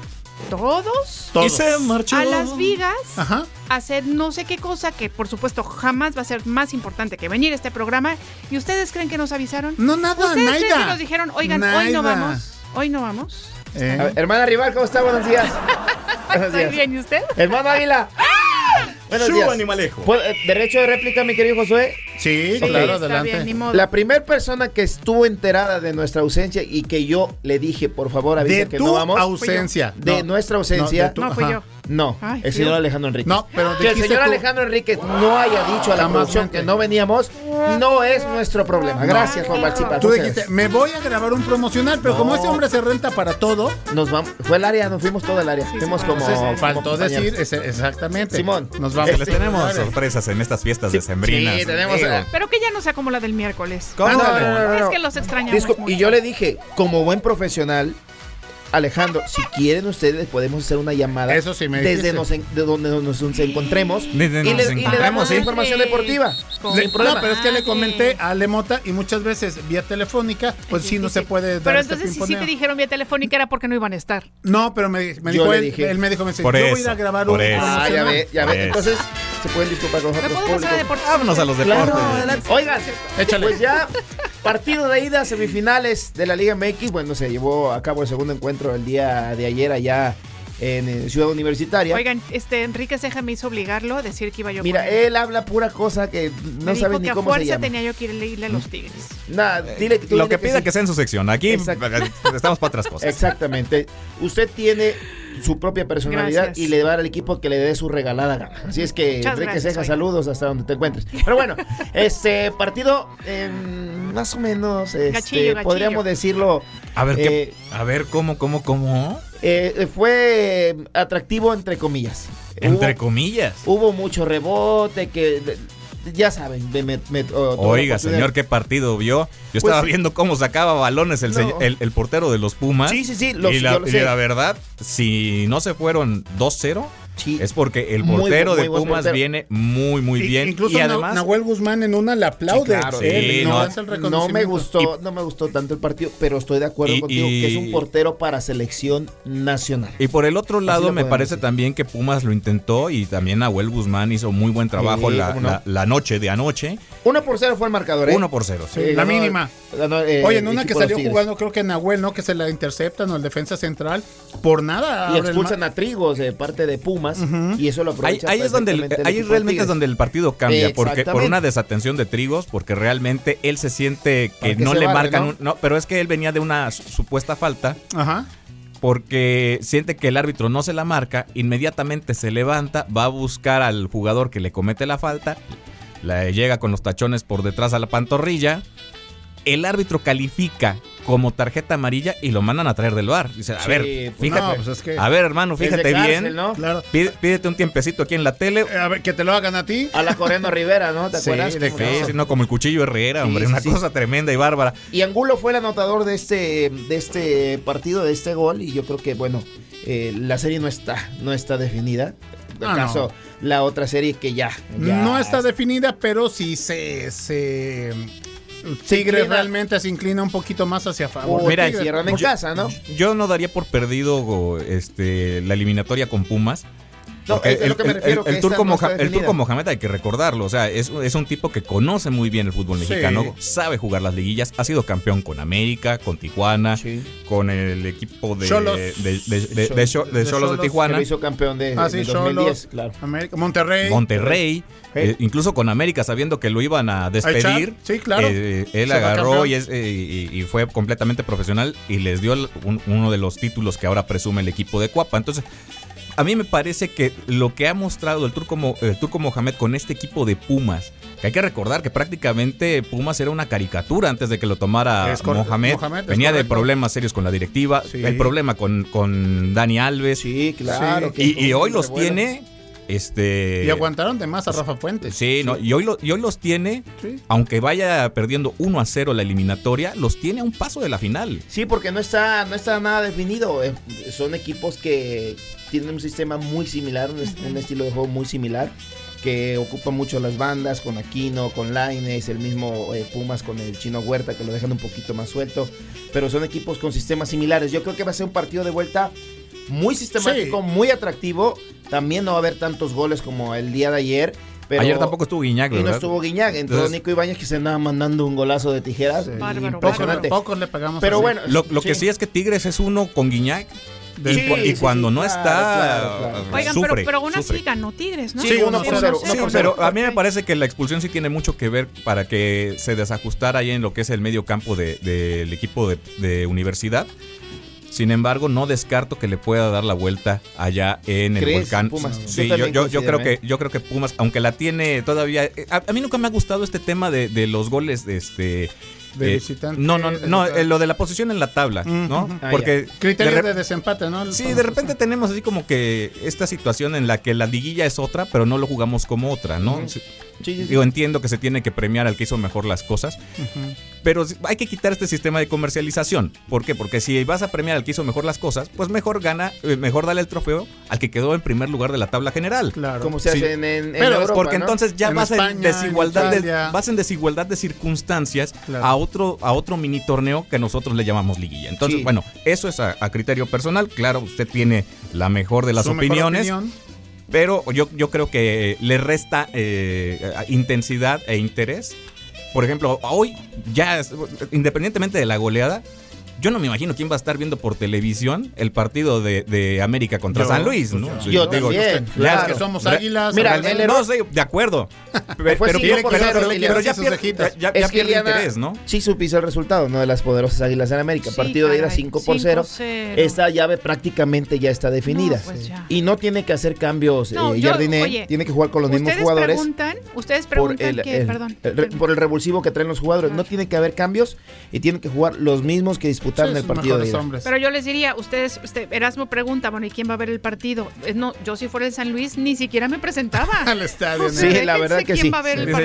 todos, Todos. Y se marchó. a las vigas Ajá. a hacer no sé qué cosa que por supuesto jamás va a ser más importante que venir a este programa. ¿Y ustedes creen que nos avisaron? No, nada, ¿Ustedes creen naida. que nos dijeron, oigan, hoy no vamos? Hoy no vamos. Eh. Ver, hermana Rival, ¿cómo está? Buenos días. Buenos Estoy bien, ¿y usted? Hermano Águila. Buenos días. animalejo. ¿Puedo- eh, Derecho de réplica, mi querido Josué. Sí, Sí, claro, adelante. bien. La primera persona que estuvo enterada de nuestra ausencia y que yo le dije, por favor, avisa de que tu no vamos. ausencia. De No, nuestra ausencia. de tu- No, fui ajá. yo. No, Ay, el señor Alejandro Enrique. No, pero que el señor tú- Alejandro Enrique no haya dicho a la producción que no veníamos, no es nuestro problema. Gracias por participar. Tú dijiste, me voy a grabar un promocional, pero como ese hombre se renta para todo. Nos vamos, fue el área, nos fuimos todo el área. Fuimos como, entonces como faltó compañeros. decir ese- exactamente. Simón. nos vamos. Este, Les tenemos sorpresas en estas fiestas decembrinas. Sí, tenemos. Eh, Pero que ya no sea como la del miércoles. ¿Cómo? No, no, no, no, Es que los extrañamos y yo le dije, como buen profesional, Alejandro, si quieren ustedes podemos hacer una llamada Eso sí me desde dijiste. nos en- de donde nos, nos encontremos Desde y, nos le, y le encontremos, damos sí. información deportiva. Le- Sin problema. no, pero es que le comenté a Lemota y muchas veces vía telefónica, pues sí, no se puede dar Pero este entonces, si sí te dijeron vía telefónica era porque no iban a estar. No, pero me, me dijo él, dije. él me dijo, me dice, yo voy a ir eso, a grabar un eso. Ah, ya ve, ya ve. Eso. Entonces, se pueden disculpar con ¿Me nosotros. Vámonos a los Claro, deportes. adelante. Oigan, Échale. pues ya partido de ida, semifinales de la Liga MX. Bueno, se llevó a cabo el segundo encuentro el día de ayer allá en eh, Ciudad Universitaria. Oigan, este Enrique Ceja me hizo obligarlo a decir que iba yo Mira, con él. él habla pura cosa que Me no dijo sabe que ni a cómo se fuerza llama. tenía yo que irle, irle a los Tigres. Nah, dile, tú Lo dile que pida sí. que sea en su sección. Aquí Exacto. estamos para otras cosas. Exactamente. Usted tiene su propia personalidad Gracias. y le va al equipo que le dé su regalada gana. Así es que, Muchas Enrique gracias, Ceja, oiga. saludos hasta donde te encuentres. Pero bueno, este partido, eh, más o menos, este, Gachillo, gachillo. podríamos decirlo, A ver, ¿qué? Eh, A ver, ¿cómo, cómo, cómo? eh, fue atractivo entre comillas. Entre Hubo- comillas. Hubo mucho rebote, que ya saben, me- Oiga, señor, ¿qué partido vio? Yo Pues estaba viendo cómo sacaba balones el, No. señor- el, el portero de los Pumas. Sí, sí, sí, lo- y la, yo lo y sé. la verdad, si no se fueron 2-0, Sí. es porque el portero muy de Pumas portero. viene muy, muy bien. Incluso y además, Nahuel Guzmán en una le aplaude. Sí, claro. Él Sí, no, me gustó, no me gustó tanto el partido, pero estoy de acuerdo Y- contigo que es un portero para selección nacional. y por el otro lado, me parece decir. también que Pumas lo intentó y también Nahuel Guzmán hizo muy buen trabajo Sí, la, cómo no. la- la noche de anoche. 1 por 0 fue el marcador, ¿eh? 1 por 0. Sí, la mínima. eh, Oye, en una que salió jugando, creo que Nahuel, ¿no? Que se la interceptan o el defensa central. Por nada. Y expulsan a Trigos de parte de Pumas y eso lo aprovecha ahí es donde el- el ahí realmente es donde el partido cambia, porque por una desatención de Trigos, porque realmente él se siente que que no le marcan ¿no? un- no, pero es que él venía de una su- supuesta falta Ajá. porque siente que el árbitro no se la marca, inmediatamente se levanta, va a buscar al jugador que le comete la falta, la llega con los tachones por detrás a la pantorrilla, el árbitro califica como tarjeta amarilla y lo mandan a traer del bar. Dice, a Sí, ver, pues fíjate, no, pues es que- a ver hermano, fíjate cárcel, bien, ¿no? Claro. Pide- pídete un tiempecito aquí en la tele. Eh, A ver, que te lo hagan a ti. A la Coreano Rivera, ¿no? ¿Te Sí, acuerdas? de ¿Cómo Sí, no? sí, no, como el cuchillo Herrera, Sí, hombre, sí, una sí. cosa tremenda y bárbara. Y Angulo fue el anotador de este, de este partido, de este gol, y yo creo que, bueno, eh, la serie no está, no está definida. Ah, ¿Acaso la otra serie que ya, ya No está definida, pero sí se. se Tigres inclina. realmente se inclina un poquito más hacia favor. Mira, Tigres. cierran en yo- casa, ¿no? Yo no daría por perdido este, la eliminatoria con Pumas. No, Porque es a lo que me refiero, que el turco no el Mohamed hay que recordarlo. O sea, es, es un tipo que conoce muy bien el fútbol Sí. mexicano, sabe jugar las liguillas, ha sido campeón con América, con Tijuana, con el equipo de Xolos. de, de, de- de Xo- de De Xolos de Xolos, Tijuana. Que lo hizo campeón de, Ah, sí, de Xolos, 2010, claro. América, Monterrey. Monterrey, eh, incluso con América, sabiendo que lo iban a despedir. claro. eh, él Se agarró campeón. y, es, eh, y- y fue completamente profesional y les dio el- un- uno de los títulos que ahora presume el equipo de Cuapa. Entonces, a mí me parece que lo que ha mostrado el Turco, Mo- el Turco Mohamed con este equipo de Pumas, que hay que recordar que prácticamente Pumas era una caricatura antes de que lo tomara Mohamed. Venía de problemas serios con la directiva, Sí. el problema con, con Dani Alves. Sí, claro. que Y, hoy los revuelo. tiene. Este. Y aguantaron de más a Rafa Fuentes. Sí, no, y hoy, lo- y hoy los tiene, Sí. aunque vaya perdiendo 1 a 0 la eliminatoria, los tiene a un paso de la final. Sí, porque no está, no está nada definido. eh, Son equipos que tienen un sistema muy similar, un, est- un estilo de juego muy similar, que ocupa mucho las bandas, con Aquino, con Laines, el mismo eh, Pumas con el Chino Huerta, que lo dejan un poquito más suelto. Pero son equipos con sistemas similares. Yo creo que va a ser un partido de vuelta muy sistemático, muy atractivo. También no va a haber tantos goles como el día de ayer. Pero Ayer tampoco estuvo Guiñac, y no ¿verdad? estuvo Guiñac, entró Entonces- Nico Ibáñez que se andaba mandando un golazo de tijeras. Bárbaro, Impresionante. Pocos le pegamos Pero así. bueno, Lo, lo que sí es que Tigres es uno con Guiñac. De- y, Sí, cu- y sí, cuando sí, no claro, está, claro, claro. Oigan, sufre, pero, pero aún así ganó Tigres, ¿no? Sí, uno por cero, Sí, pero a mí me parece que la expulsión sí tiene mucho que ver para que se desajustara ahí en lo que es el medio campo de- del equipo de, de universidad. Sin embargo, no descarto que le pueda dar la vuelta allá en el ¿Crees, volcán. Pumas? Sí, Yo yo, también yo- yo creo considero, que yo creo que Pumas, aunque la tiene todavía, eh, a, a mí nunca me ha gustado este tema de, de los goles de este. De eh, no, no, no, eh, lo de la posición en la tabla, ¿no? Ah, Porque Criterio de desempate, ¿no? Sí, de repente tenemos así como que esta situación en la que la liguilla es otra, pero no lo jugamos como otra, ¿no? Sí. Sí, sí, sí. Digo, entiendo que se tiene que premiar al que hizo mejor las cosas, Ujú. pero hay que quitar este sistema de comercialización. ¿Por qué? Porque si vas a premiar al que hizo mejor las cosas, pues mejor gana, eh, mejor dale el trofeo al que quedó en primer lugar de la tabla general. Claro. Como se Sí. hace en, en, en Pero Europa, porque ¿no? entonces ya En vas en España, desigualdad en de, vas en desigualdad de circunstancias Claro. a otro a otro mini torneo que nosotros le llamamos liguilla. Entonces, Sí. bueno, eso es a, a criterio personal. Claro, usted tiene la mejor de las Su mejor opiniones. Pero yo, yo creo que le resta eh, intensidad e interés. Por ejemplo, hoy, ya, independientemente de la goleada, yo no me imagino quién va a estar viendo por televisión el partido de, de América contra Yo, San Luis, ¿no? yo. Sí, Yo digo, también, claro. es que somos águilas. Mira, realmente- el error- no, sí, de acuerdo. Pero, pero- por pero- pero- ya pierde, ya, ya es que pierde Liliana interés, ¿no? sí supiste el resultado, ¿no? De las poderosas Águilas en América. Sí, Partido de ida caray, 5 por 0. 5-0. Esta llave prácticamente ya está definida. No, pues ya. Y no tiene que hacer cambios No, eh, yo- Jardiné. oye, tiene que jugar con los mismos ustedes jugadores. preguntan, ustedes Por preguntan el, que, el- perdón. el re- por el revulsivo que traen los jugadores. No tiene que haber cambios y tienen que jugar los mismos que disputaron Sí, el sus partido de mejores ida. hombres. Pero yo les diría, ustedes, usted, Erasmo pregunta, bueno, ¿y quién va a ver el partido? Eh, No, yo si fuera el San Luis ni siquiera me presentaba. Al estadio. Sí, la verdad que sí.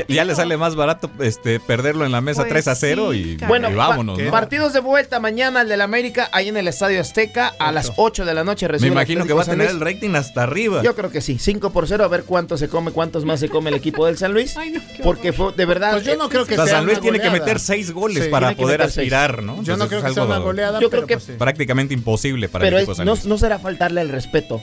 ya le sale más barato este, perderlo en la mesa Pues 3 a 0 sí, y. Bueno, y vámonos, pa- ¿no? partidos de vuelta mañana el del América ahí en el Estadio Azteca a las 8 de la noche. Me imagino que va a tener el rating hasta arriba. Yo creo que sí, 5 por 0, a ver cuánto se come, cuántos más se come el equipo del San Luis. Ay, no, porque fue, de verdad, Pues yo no eh, creo que O sea, sea San Luis tiene que meter 6 goles Sí, para poder seis. aspirar, ¿no? Yo no creo que sea una goleada. Yo creo que pues sí. prácticamente imposible para pero el equipo de no, no será faltarle el respeto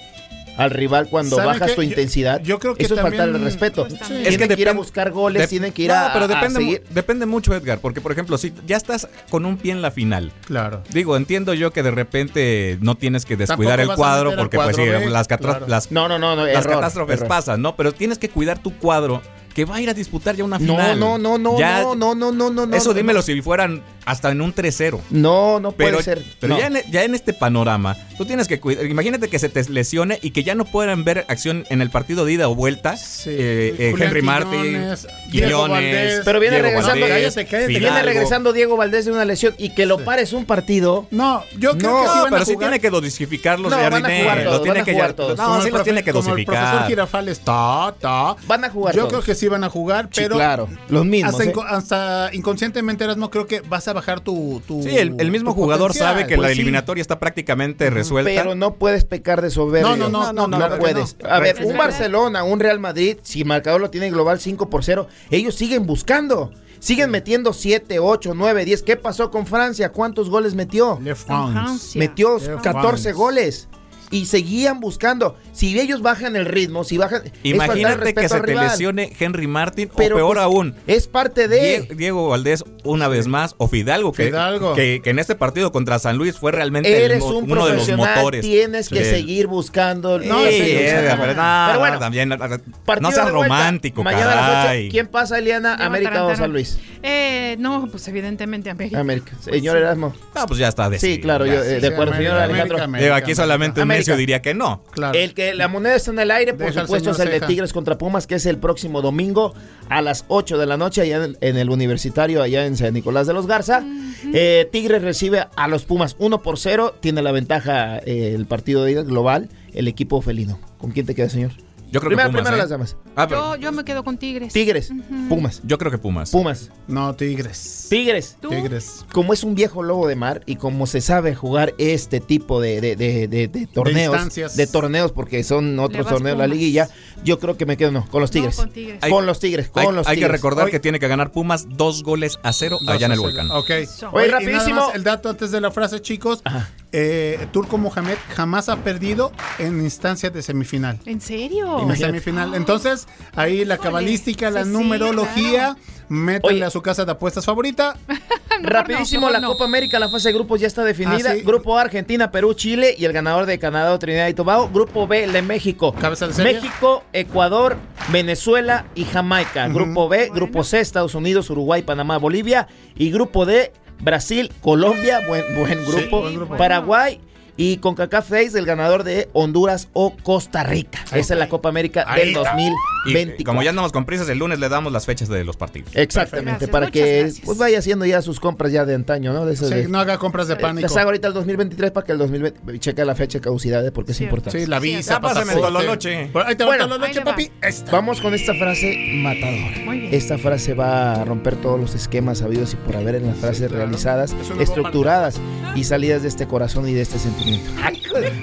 al rival cuando ¿Saben bajas tu intensidad. yo creo que Eso es faltarle el respeto. Sí. también. Tienen Es que que ir a buscar goles, Dep- tienen que ir no, a, pero depende, seguir. depende mucho, Edgar, porque por ejemplo, si ya estás con un pie en la final, Claro. digo, entiendo yo que de repente no tienes que descuidar el cuadro, porque pues sí, las, catra- claro. las, No, no, no, no las error, catástrofes error. pasan, ¿no? Pero tienes que cuidar tu cuadro que va a ir a disputar ya una No, final. no, no, no, Ya- no, no, no, no, no, no. Eso no, dímelo si fueran hasta en un 3-0. No, no puede Pero, ser. pero no. ya, en, ya en este panorama, tú tienes que cuidar. Imagínate que se te lesione y que ya no puedan ver acción en el partido de ida o vuelta. Sí. Eh, eh, Henry Martin, Quiñones, Diego Quiñones, Valdés. Pero viene Diego regresando, Valdés, cállate, cállate. Viene regresando Diego Valdés de una lesión y que lo pares un partido. No, yo creo No, que sí van pero a sí jugar. tiene que dosificarlos, No, van a Jardiné. jugar todos, Los tiene que jugar ya- todos. No, sí los tiene que Como el profesor dosificar. Girafales, ta, ta. Van a jugar Yo todos. creo que sí van a jugar, Sí, pero claro, los mismos. hasta, ¿eh? hasta inconscientemente Erasmo creo que vas a bajar tu. tu Sí, el, el mismo jugador potencial. sabe que la Pues sí. eliminatoria está prácticamente resuelta. Pero no puedes pecar de soberbio. No, no, no, no, no, claro que puedes. no. A ver, un. Barcelona, un Real Madrid, si el marcador lo tiene global 5 por 0, ellos siguen buscando. Siguen metiendo 7, 8, 9, 10. ¿Qué pasó con Francia? ¿Cuántos goles metió? Francia. Metió Le 14 France. goles. Y seguían buscando. Si ellos bajan el ritmo, si bajan. el Imagínate que se te lesione Henry Martin Pero, o peor pues, aún. Es parte de. Die- Diego Valdés una vez más o Fidalgo que, Fidalgo. Que, que en este partido contra San Luis fue realmente el Eres mo- un uno de los motores. tienes que Sí. seguir buscando. No, sí, pero no, pero bueno, no, también, no, seas vuelta. romántico, Mañana a las caray. 8, ¿quién pasa, Eliana? América o. San Luis. Eh, no, pues evidentemente América. América. Pues Señor sí. Erasmo. Ah, pues ya está decidido. Sí, claro, yo, eh, Sí, de acuerdo, América, señor Alejandro. América, Digo, aquí solamente un. Necio diría que no. Claro. El que la moneda está en el aire, por Deja supuesto, es el de Ceja. Tigres contra Pumas, que es el próximo domingo a las 8 de la noche, allá en, en el universitario, allá en San Nicolás de los Garza. Eh, Tigres recibe a los Pumas 1 por 0. Tiene la ventaja eh, el partido de ida global, el equipo felino. ¿Con quién te queda, señor? Yo creo primero, que Pumas. primero ¿eh? las damas. Ah, pero Yo, yo me quedo con Tigres. Tigres, Ujú. Pumas. yo creo que Pumas. Pumas. No, Tigres. Tigres. ¿Tú? Tigres. Como es un viejo lobo de mar y como se sabe jugar este tipo de, de- de- de- de torneos, instancias. de torneos, porque son otros vas torneos de la Pumas. liguilla, yo creo que me quedo no, con los Tigres. No, con Tigres. Hay- con los Tigres, con Hay, los hay que Tigres. recordar Hoy- que tiene que ganar Pumas dos goles a cero allá en el volcán. Ok. Oye, Oye, y nada rapidísimo. más el dato antes de la frase, chicos. Ajá. Eh, Turco Mohamed jamás ha perdido en instancias de semifinal. ¿En serio? En semifinal. Entonces, ahí la cabalística, la Sí, numerología, métanle Oye. a su casa de apuestas favorita. Rapidísimo, no, la no. Copa América, la fase de grupos ya está definida. Ah, sí. Grupo A, Argentina, Perú, Chile y el ganador de Canadá o Trinidad y Tobago. Grupo B, el de México. Cabeza de serie. México, Ecuador, Venezuela y Jamaica. Grupo B, Grupo C, Estados Unidos, Uruguay, Panamá, Bolivia. Y Grupo D, Brasil, Colombia, buen, buen grupo. buen grupo. Paraguay. Y con CACAF 6, el ganador de Honduras o Costa Rica. Ahí Esa es la Copa América Ahí del está. Y 2024. eh, como ya andamos con prisas, el lunes le damos las fechas de los partidos. Exactamente, Gracias, para que pues vaya haciendo ya sus compras ya de antaño, ¿no? De Sí, de- no haga compras de pánico. Las hago ahorita el 2023 para que el 2020 cheque la fecha de caducidad ¿eh? porque es importante. Sí, la visa, Ya pásame pasaporte. tololoche. Ahí te va Bueno, le va. papi. Esta. Vamos con esta frase matadora. Muy bien. Esta frase va a romper todos los esquemas habidos y por haber en las frases claro. realizadas, estructuradas y salidas de este corazón y de este sentimiento.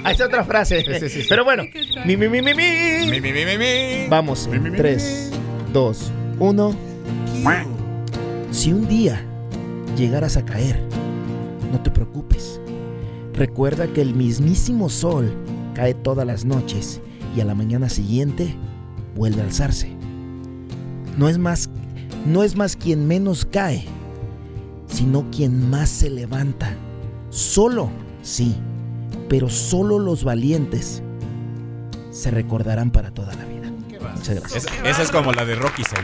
Ahí está otra frase. Sí, sí, sí. Pero bueno, mi, mi, mi, mi, mi. Mi, mi, mi, mi, mi. Vamos, en 3, 2, 1. Si un día llegaras a caer, no te preocupes. Recuerda que el mismísimo sol cae todas las noches y a la mañana siguiente vuelve a alzarse. No es más, no es más quien menos cae, sino quien más se levanta. Solo, sí, pero solo los valientes se recordarán para toda la vida. Muchas gracias. Es- esa es como la de Rocky 6.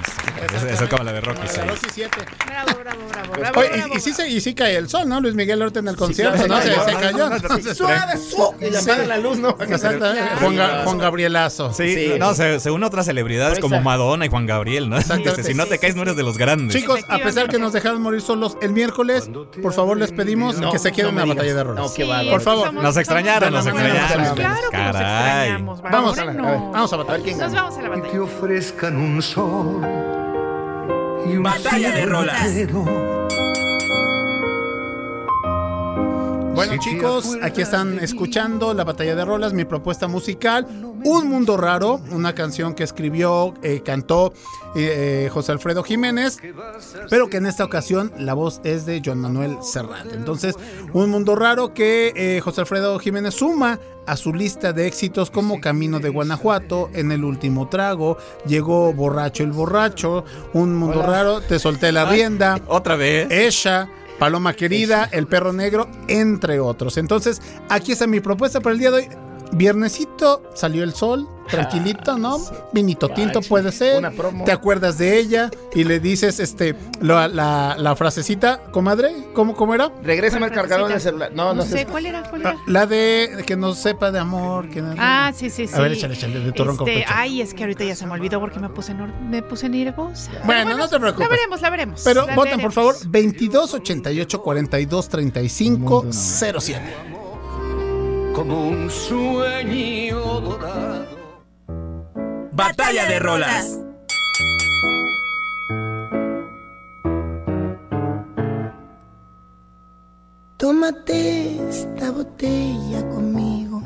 Esa, esa es como la de Rocky La 6. Rocky 7. Bravo, bravo, bravo, bravo, Oye, bravo, y, y sí se, y sí cae el sol, ¿no? Luis Miguel ahorita en el concierto, claro, ¿no? sí, Se, no, se cayó. entonces, Suave, su- y le Sí. apagan la luz, ¿no? Exactamente. Juan, Juan Gabrielazo. Sí, Sí. no, se, se unen otras celebridades como Madonna y Juan Gabriel, ¿no? Si no te caes, no eres de los grandes. Chicos, a pesar que nos dejaron morir solos el miércoles, por favor les pedimos No, que se queden no en la batalla de roles. No, qué Sí, bárbaro. Por favor. somos- Nos extrañaron, nos extrañaron. Claro que nos Caray. extrañamos. Vamos a, Hombre, a ver, no. vamos a A ver batallar. quién Nos gana. vamos a la que te batalla. ofrezcan un sol y un Batalla de rolas. Bueno chicos, aquí están escuchando la batalla de rolas, mi propuesta musical, Un Mundo Raro, una canción que escribió, eh, cantó eh, eh, José Alfredo Jiménez, pero que en esta ocasión la voz es de Joan Manuel Serrat. Entonces, Un Mundo Raro que eh, José Alfredo Jiménez suma a su lista de éxitos como Camino de Guanajuato, En el último trago, llegó Borracho el Borracho, Un Mundo Hola. Raro, Te solté la rienda. Otra vez. Ella, Paloma Querida, El Perro Negro, entre otros. Entonces, aquí está mi propuesta para el día de hoy. Viernesito, salió el sol, tranquilito, ¿no? Vinito tinto puede ser. Una promo. Te acuerdas de ella y le dices este la, la, la frasecita, comadre, ¿cómo, cómo era? Regrésame al ¿Cuál cargador del celular. No, no, No sé. sé, ¿cuál era? ¿Cuál Ah, era? La de que no sepa de amor. Que no- Ah, sí, sí, sí. A ver, échale, échale, de tu ronco Este, pecho. Ay, es que ahorita ya se me olvidó porque me puse, nor- me puse nerviosa. Bueno, no te preocupes. La veremos, la veremos. Pero la voten, por favor, 22 88 42 35 07. como un sueño dorado. Batalla de rolas. Tómate esta botella conmigo.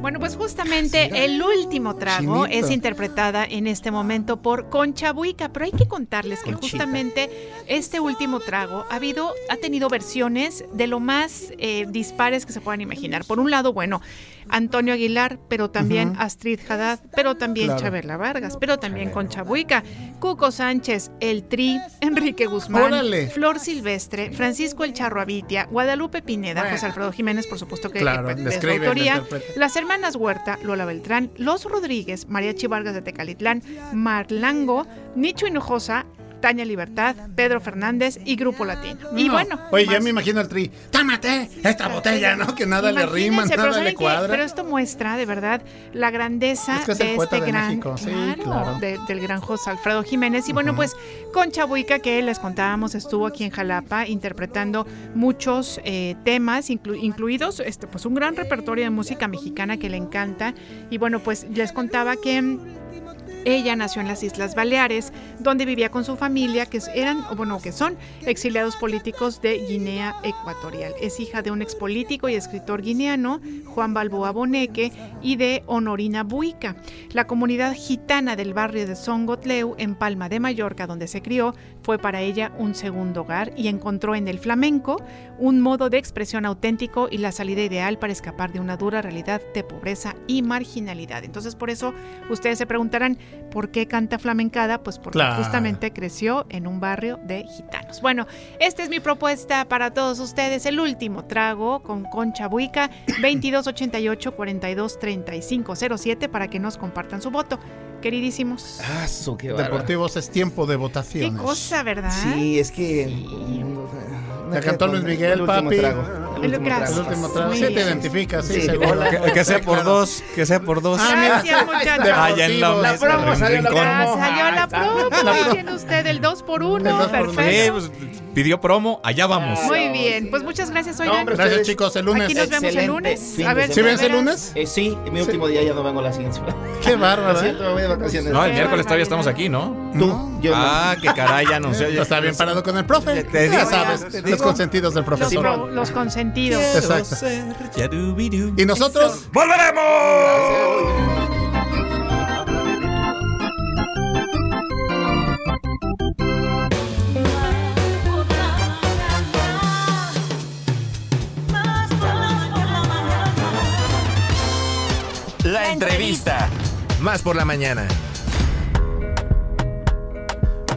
Bueno, pues justamente el último trago es interpretada en este momento por Concha Buica, pero hay que contarles que Conchita. justamente este último trago ha habido, ha tenido versiones de lo más eh, dispares que se puedan imaginar. Por un lado, bueno, Antonio Aguilar, pero también. Astrid Haddad, pero también Claro. Chabela Vargas, pero también Concha Buica, Cuco Sánchez, El Tri, Enrique Guzmán, Órale. Flor Silvestre, Francisco El Charro Avitia, Guadalupe Pineda, Bueno. José Alfredo Jiménez, por supuesto que Claro, su escribe, le autoría, las hermanas Huerta, Lola Beltrán, Los Rodríguez, Mariachi Vargas de Tecalitlán, Marlango, Nicho Hinojosa, Tania Libertad, Pedro Fernández y Grupo Latino. Y No. bueno, Oye, ya más. me imagino el tri. ¡Tómate esta botella, ¿no? Que nada le rima, nada ¿saben le cuadra. Pero esto muestra de verdad la grandeza Es que es de este de gran, México, sí, claro, claro. de- del gran José Alfredo Jiménez. Y bueno, pues Concha Buica, que les contábamos, estuvo aquí en Jalapa interpretando muchos eh, temas, inclu- incluidos este, pues un gran repertorio de música mexicana que le encanta. Y bueno, pues les contaba que ella nació en las Islas Baleares, donde vivía con su familia, que eran, bueno, que son exiliados políticos de Guinea Ecuatorial. Es hija de un expolítico y escritor guineano, Juan Balboa Boneque, y de Honorina Buica. La comunidad gitana del barrio de Songotleu, en Palma de Mallorca, donde se crió, fue para ella un segundo hogar y encontró en el flamenco un modo de expresión auténtico y la salida ideal para escapar de una dura realidad de pobreza y marginalidad. Entonces, por eso ustedes se preguntarán, ¿por qué canta flamencada? Pues porque Claro. justamente creció en un barrio de gitanos. Bueno, esta es mi propuesta para todos ustedes, el último trago con Concha Buica, 2288 42 35 07 para que nos compartan su voto. Queridísimos. Ah, su, qué. Deportivos es tiempo de Qué votaciones. cosa, ¿verdad? Sí, es que. La cantó Luis Miguel, papi. trago, el El último gracias. El último trago. Muy Sí, te bien. identificas, sí, Sí. seguro. Que, que sea por dos, que sea por dos. Ah, mira. Gracias, muchachos. Allá en la promo salió la promo. salió la promo. Tiene usted el 2 por 1 El dos por uno. Sí, Perfecto. pues, pidió promo, allá vamos. Muy bien. Pues muchas gracias, No, oigan. hombre, Gracias, chicos. El lunes. Aquí nos vemos el Excelente lunes. A ver. ¿Sí de ves el lunes? Eh, sí, mi último día ya no vengo la siguiente semana. Qué bárbaro. ¿eh? siento, me voy de vacaciones. No, el miércoles todavía estamos aquí, ¿no? Tú, yo no. Ah, qué caray, ya no sé. Está bien parado con el profe. Te ya sabes, los consentidos del profesor. pro- los consentidos. Exacto. Y nosotros, ¡Volveremos! La entrevista. Más por la mañana.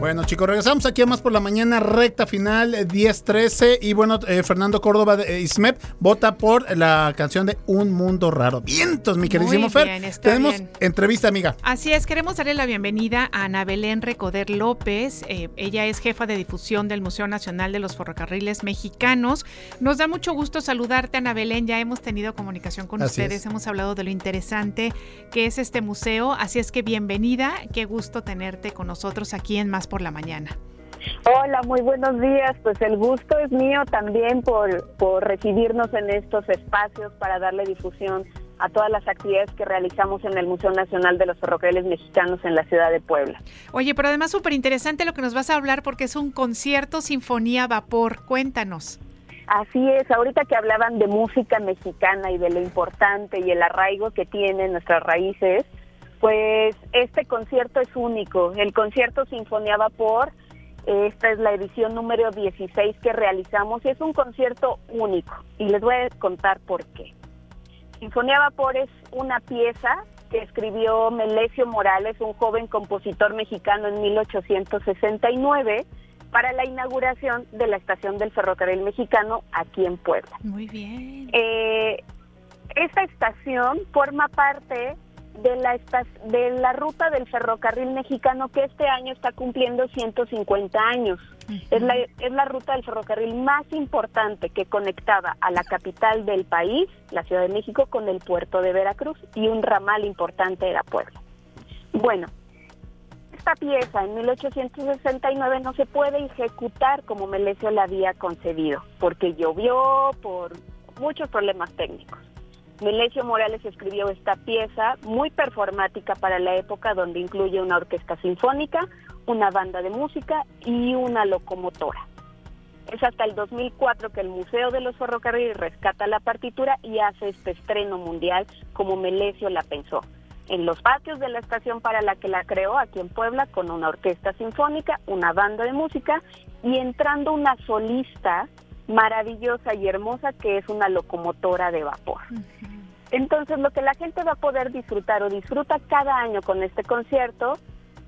Bueno, chicos, regresamos aquí a más por la mañana, recta final, eh, 10-13. Y bueno, eh, Fernando Córdoba de eh, ISMEP vota por la canción de Un Mundo Raro. Vientos, mi queridísimo Muy Fer. bien, está Tenemos bien. entrevista, amiga. Así es, queremos darle la bienvenida a Ana Belén Recoder López. Eh, ella es jefa de difusión del Museo Nacional de los Ferrocarriles Mexicanos. Nos da mucho gusto saludarte, Ana Belén. Ya hemos tenido comunicación con Así ustedes, es. hemos hablado de lo interesante que es este museo. Así es que bienvenida, qué gusto tenerte con nosotros aquí en Más por la Mañana. Hola, muy buenos días. Pues el gusto es mío también por, por recibirnos en estos espacios para darle difusión a todas las actividades que realizamos en el Museo Nacional de los Ferrocarriles Mexicanos en la ciudad de Puebla. Oye, pero además súper interesante lo que nos vas a hablar porque es un concierto Sinfonía Vapor. Cuéntanos. Así es, ahorita que hablaban de música mexicana y de lo importante y el arraigo que tienen nuestras raíces, pues este concierto es único. El concierto Sinfonía Vapor, esta es la edición número 16 que realizamos y es un concierto único. Y les voy a contar por qué. Sinfonía Vapor es una pieza que escribió Melesio Morales, un joven compositor mexicano en 1869 para la inauguración de la estación del ferrocarril mexicano aquí en Puebla. Muy bien. Eh, esta estación forma parte de la, esta- de la ruta del ferrocarril mexicano que este año está cumpliendo 150 años. Es la, es la ruta del ferrocarril más importante que conectaba a la capital del país, la Ciudad de México, con el puerto de Veracruz y un ramal importante era Puebla. Bueno, esta pieza en 1869 no se puede ejecutar como Melesio la había concebido, porque llovió, por muchos problemas técnicos. Melesio Morales escribió esta pieza muy performática para la época donde incluye una orquesta sinfónica, una banda de música y una locomotora. Es hasta el 2004 que el Museo de los Ferrocarriles rescata la partitura y hace este estreno mundial como Melesio la pensó. En los patios de la estación para la que la creó, aquí en Puebla, con una orquesta sinfónica, una banda de música y entrando una solista maravillosa y hermosa que es una locomotora de vapor. Entonces, lo que la gente va a poder disfrutar o disfruta cada año con este concierto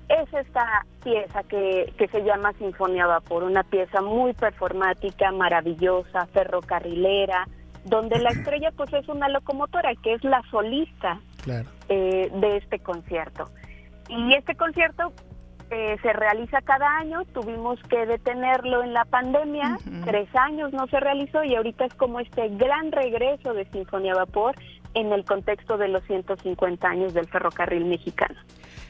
es esta pieza que, que se llama Sinfonía Vapor, una pieza muy performática, maravillosa, ferrocarrilera, donde la estrella pues es una locomotora que es la solista Claro. eh, de este concierto. Y este concierto eh, se realiza cada año, tuvimos que detenerlo en la pandemia, tres años no se realizó y ahorita es como este gran regreso de Sinfonía Vapor en el contexto de los 150 años del ferrocarril mexicano.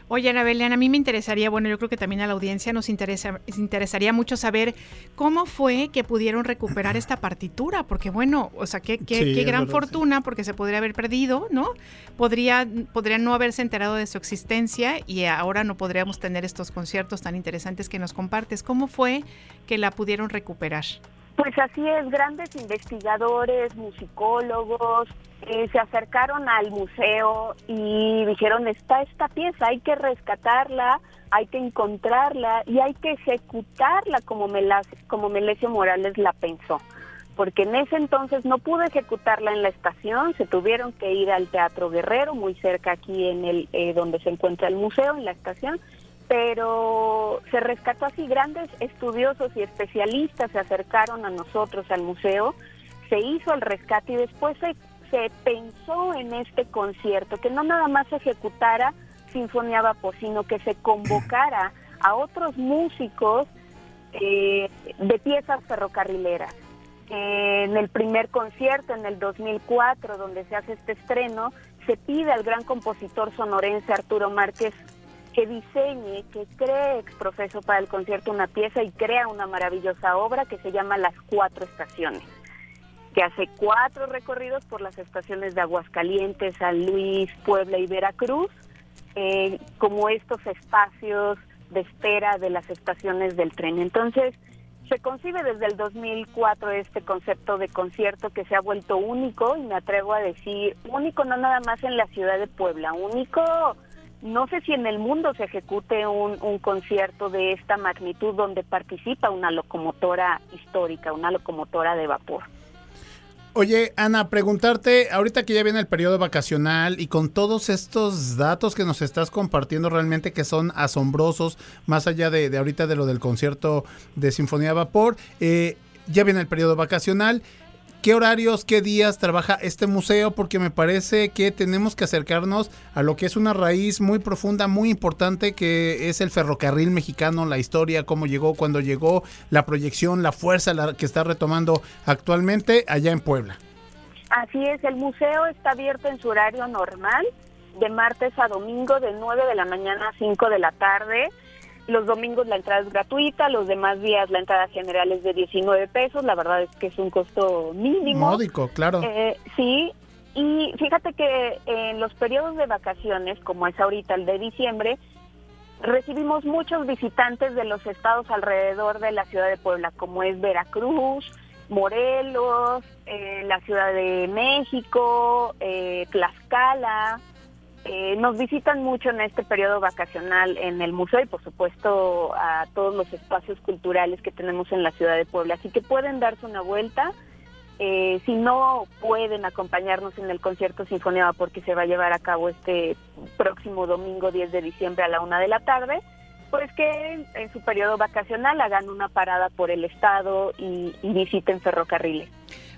Oye, Ana Belén, a mí me interesaría, bueno, yo creo que también a la audiencia nos interesa, nos interesaría mucho saber cómo fue que pudieron recuperar esta partitura, porque bueno, o sea, qué, qué, Sí, qué es gran verdad, fortuna, porque se podría haber perdido, ¿no? Podría, podría no haberse enterado de su existencia y ahora no podríamos tener estos conciertos tan interesantes que nos compartes. ¿Cómo fue que la pudieron recuperar? Pues así es, grandes investigadores, musicólogos, eh, se acercaron al museo y dijeron, está esta pieza, hay que rescatarla, hay que encontrarla y hay que ejecutarla como, Melas- como Melesio Morales la pensó. Porque en ese entonces no pudo ejecutarla en la estación, se tuvieron que ir al Teatro Guerrero, muy cerca aquí en el eh, donde se encuentra el museo, en la estación, pero se rescató así grandes estudiosos y especialistas se acercaron a nosotros al museo, se hizo el rescate y después se, se pensó en este concierto, que no nada más se ejecutara Sinfonía Vapor, sino que se convocara a otros músicos eh, de piezas ferrocarrileras. Eh, en el primer concierto, en el 2004, donde se hace este estreno, se pide al gran compositor sonorense Arturo Márquez que diseñe, que cree ex profeso para el concierto una pieza y crea una maravillosa obra que se llama Las Cuatro Estaciones, que hace cuatro recorridos por las estaciones de Aguascalientes, San Luis, Puebla y Veracruz, eh, como estos espacios de espera de las estaciones del tren. Entonces, se concibe desde el 2004 este concepto de concierto que se ha vuelto único y me atrevo a decir único no nada más en la ciudad de Puebla, único no sé si en el mundo se ejecute un, un concierto de esta magnitud donde participa una locomotora histórica, una locomotora de vapor. Oye, Ana, preguntarte, ahorita que ya viene el periodo vacacional y con todos estos datos que nos estás compartiendo realmente que son asombrosos, más allá de, de ahorita de lo del concierto de Sinfonía de Vapor, eh, ya viene el periodo vacacional. ¿Qué horarios, qué días trabaja este museo? Porque me parece que tenemos que acercarnos a lo que es una raíz muy profunda, muy importante, que es el ferrocarril mexicano, la historia, cómo llegó, cuándo llegó, la proyección, la fuerza la que está retomando actualmente allá en Puebla. Así es, el museo está abierto en su horario normal, de martes a domingo, de 9 de la mañana a 5 de la tarde. Los domingos la entrada es gratuita, los demás días la entrada general es de 19 pesos. La verdad es que es un costo mínimo. Módico, claro. Eh, sí, y fíjate que en los periodos de vacaciones, como es ahorita el de diciembre, recibimos muchos visitantes de los estados alrededor de la ciudad de Puebla, como es Veracruz, Morelos, eh, la Ciudad de México, eh, Tlaxcala. Eh, nos visitan mucho en este periodo vacacional en el museo y por supuesto a todos los espacios culturales que tenemos en la ciudad de Puebla. Así que pueden darse una vuelta. Eh, si no pueden acompañarnos en el concierto Sinfonía porque se va a llevar a cabo este próximo domingo 10 de diciembre a la una de la tarde, pues que en, en su periodo vacacional hagan una parada por el estado y, y visiten ferrocarriles.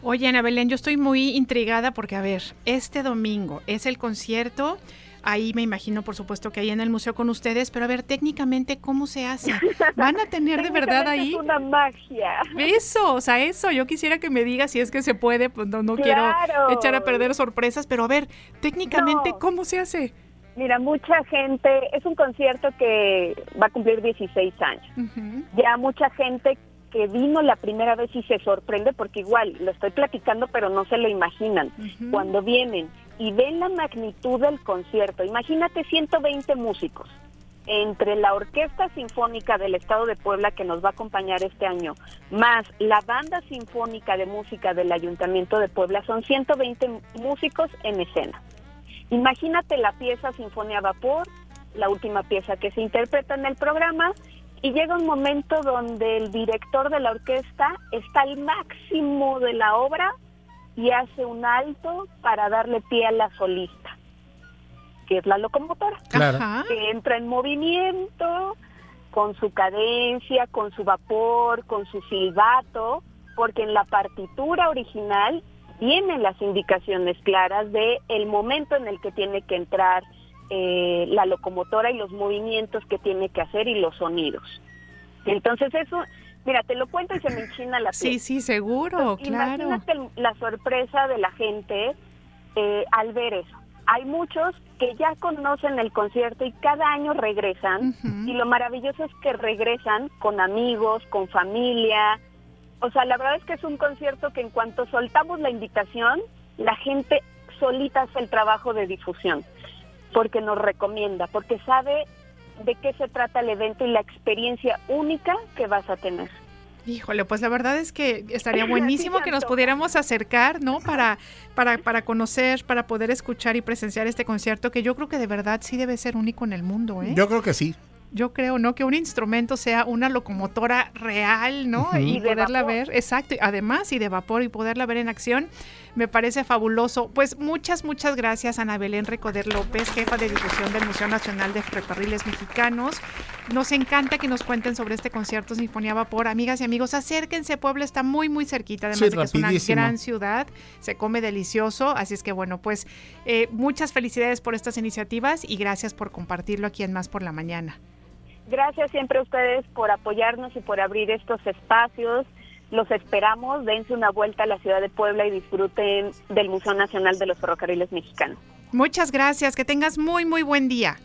Oye, Ana Belén, yo estoy muy intrigada porque, a ver, este domingo es el concierto. Ahí me imagino, por supuesto, que ahí en el museo con ustedes, pero a ver, técnicamente, ¿cómo se hace? ¿Van a tener de verdad ahí? Es una magia. Eso, o sea, eso. Yo quisiera que me digas si es que se puede, pues no, no Claro. quiero echar a perder sorpresas, pero a ver, técnicamente, No. ¿cómo se hace? Mira, mucha gente, es un concierto que va a cumplir 16 años. Ya mucha gente que vino la primera vez y se sorprende porque igual lo estoy platicando pero no se lo imaginan. Cuando vienen y ven la magnitud del concierto, imagínate 120 músicos entre la Orquesta Sinfónica del Estado de Puebla que nos va a acompañar este año, más la Banda Sinfónica de Música del Ayuntamiento de Puebla, son 120 músicos en escena. Imagínate la pieza Sinfonía Vapor, la última pieza que se interpreta en el programa, y llega un momento donde el director de la orquesta está al máximo de la obra y hace un alto para darle pie a la solista, que es la locomotora, Claro. que entra en movimiento con su cadencia, con su vapor, con su silbato, porque en la partitura original vienen las indicaciones claras de el momento en el que tiene que entrar eh, la locomotora y los movimientos que tiene que hacer y los sonidos. Entonces eso, mira, te lo cuento y se me enchina la piel. Sí, sí, seguro, claro. Imagínate la sorpresa de la gente eh, al ver eso. Hay muchos que ya conocen el concierto y cada año regresan y lo maravilloso es que regresan con amigos, con familia. O sea, la verdad es que es un concierto que en cuanto soltamos la invitación, la gente solita hace el trabajo de difusión porque nos recomienda, porque sabe de qué se trata el evento y la experiencia única que vas a tener. Híjole, pues la verdad es que estaría buenísimo que nos pudiéramos acercar, ¿no? Para, para, para conocer, para poder escuchar y presenciar este concierto, que yo creo que de verdad sí debe ser único en el mundo, ¿eh? Yo creo que sí. Yo creo, ¿no? Que un instrumento sea una locomotora real, ¿no? Y Y de poderla vapor. ver, exacto, además y de vapor y poderla ver en acción, me parece fabuloso. Pues muchas, muchas gracias Ana Belén Recoder López, jefa de difusión del Museo Nacional de Ferrocarriles Mexicanos. Nos encanta que nos cuenten sobre este concierto Sinfonía Vapor. Amigas y amigos, acérquense, Puebla está muy, muy cerquita, además Sí, de que es una gran ciudad, se come delicioso, así es que bueno, pues eh, muchas felicidades por estas iniciativas y gracias por compartirlo aquí en Más por la Mañana. Gracias siempre a ustedes por apoyarnos y por abrir estos espacios. Los esperamos, dense una vuelta a la ciudad de Puebla y disfruten del Museo Nacional de los Ferrocarriles Mexicanos. Muchas gracias, que tengas muy, muy buen día.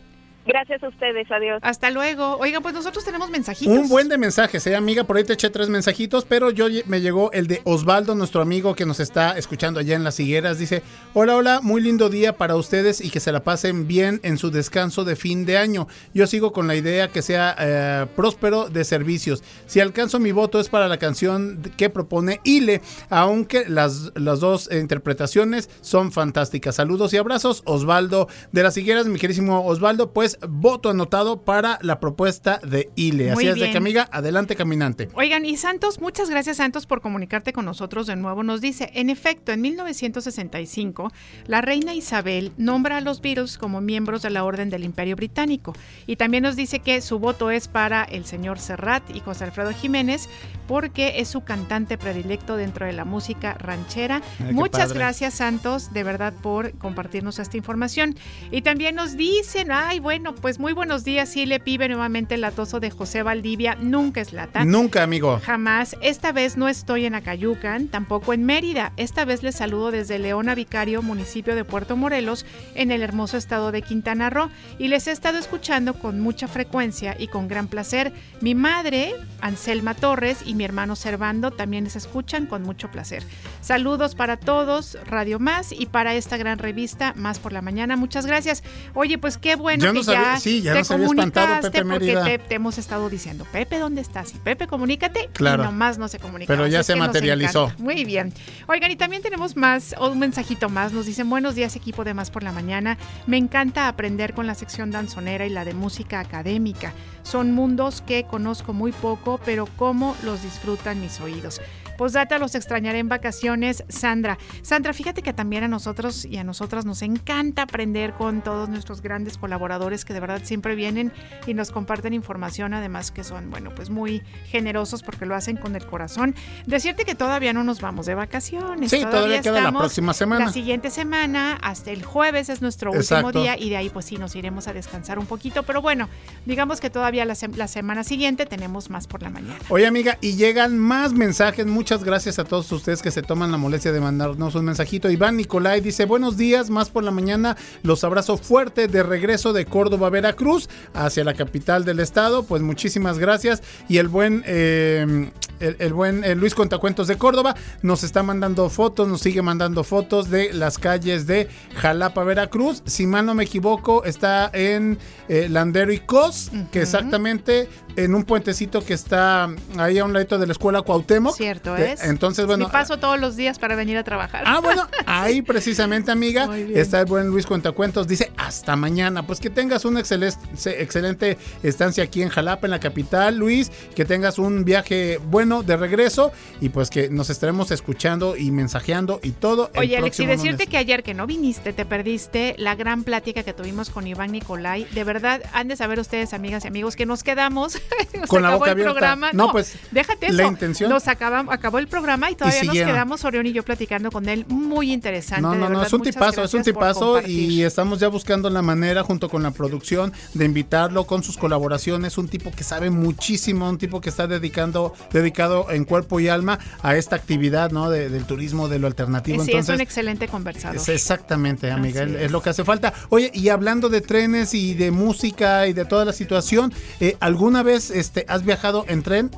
Gracias a ustedes, adiós. Hasta luego. Oigan, pues nosotros tenemos mensajitos. Un buen de mensajes, eh, amiga. Por ahí te eché tres mensajitos, pero yo me llegó el de Osvaldo, nuestro amigo que nos está escuchando allá en las higueras. Dice: Hola, hola, muy lindo día para ustedes y que se la pasen bien en su descanso de fin de año. Yo sigo con la idea que sea eh, próspero de servicios. Si alcanzo mi voto es para la canción que propone Ile, aunque las, las dos interpretaciones son fantásticas. Saludos y abrazos, Osvaldo de las higueras, mi querísimo Osvaldo. Pues voto anotado para la propuesta de Ile. Así es de que, amiga, adelante caminante. Oigan, y Santos, muchas gracias Santos por comunicarte con nosotros de nuevo. Nos dice, en efecto, en 1965, la reina Isabel nombra a los Beatles como miembros de la Orden del Imperio Británico. Y también nos dice que su voto es para el señor Serrat y José Alfredo Jiménez, porque es su cantante predilecto dentro de la música ranchera. Ay, qué muchas gracias Santos, de verdad, por compartirnos esta información. Y también nos dicen, ay, bueno, pues muy buenos días, sí le pibe nuevamente el latoso de José Valdivia, nunca es lata. Nunca, amigo. Jamás. Esta vez no estoy en Acayucan, tampoco en Mérida. Esta vez les saludo desde Leona Vicario, municipio de Puerto Morelos, en el hermoso estado de Quintana Roo. Y les he estado escuchando con mucha frecuencia y con gran placer. Mi madre, Anselma Torres, y mi hermano Servando también les escuchan con mucho placer. Saludos para todos, Radio Más, y para esta gran revista, Más por la Mañana. Muchas gracias. Oye, pues qué bueno Ya que nos había- ya sí, ya te comunicaste Pepe porque te hemos estado diciendo, Pepe, ¿dónde estás? Y Pepe, comunícate. Claro. Y nomás no se comunica. Pero ya se materializó. Muy bien. Oigan, y también tenemos más, un mensajito más. Nos dicen, buenos días, equipo de Más por la Mañana. Me encanta aprender con la sección danzonera y la de música académica. Son mundos que conozco muy poco, pero cómo los disfrutan mis oídos. Posdata, los extrañaré en vacaciones. Sandra, Sandra, fíjate que también a nosotros y a nosotras nos encanta aprender con todos nuestros grandes colaboradores que de verdad siempre vienen y nos comparten información, además que son, bueno, pues muy generosos porque lo hacen con el corazón. Decirte que todavía no nos vamos de vacaciones. Sí, todavía queda la estamos próxima semana. La siguiente semana, hasta el jueves es nuestro último día y de ahí pues sí nos iremos a descansar un poquito, pero bueno, digamos que todavía la, sem- la semana siguiente tenemos más por la mañana. Oye, amiga, y llegan más mensajes. Muchas gracias a todos ustedes que se toman la molestia de mandarnos un mensajito. Iván Nicolai dice, buenos días, más por la mañana, los abrazo fuerte de regreso de Córdoba, Veracruz, hacia la capital del estado. Pues muchísimas gracias. Y el buen, eh, el, el buen eh, Luis Contacuentos de Córdoba nos está mandando fotos, nos sigue mandando fotos de las calles de Jalapa, Veracruz. Si mal no me equivoco, está en eh, Landero y Cos, que exactamente en un puentecito que está ahí a un ladito de la escuela Cuauhtémoc. Cierto Es. Entonces, bueno. Mi paso todos los días para venir a trabajar. Ah, bueno, ahí precisamente, amiga, está el buen Luis Cuentacuentos. Dice, hasta mañana. Pues que tengas una excelente, excelente estancia aquí en Jalapa, en la capital, Luis. Que tengas un viaje bueno de regreso y pues que nos estaremos escuchando y mensajeando y todo. el Oye, Alex, y decirte lunes. que ayer que no viniste, te perdiste la gran plática que tuvimos con Iván Nicolai. De verdad, han de saber ustedes, amigas y amigos, que nos quedamos. Con la boca el abierta. programa. No, pues, déjate eso. la intención- Nos acabamos, acabó el programa y todavía nos quedamos, Orión y yo, platicando con él. Muy interesante. No, de no, no, es un tipazo, es un tipazo y estamos ya buscando la manera junto con la producción de invitarlo con sus colaboraciones, un tipo que sabe muchísimo, un tipo que está dedicando, dedicado en cuerpo y alma a esta actividad, ¿no? De- del turismo, de lo alternativo. Sí, es un excelente conversador. es exactamente, amiga, es. es. lo que hace falta. Oye, y hablando de trenes y de música y de toda la situación, eh, ¿alguna vez este, has viajado en tren?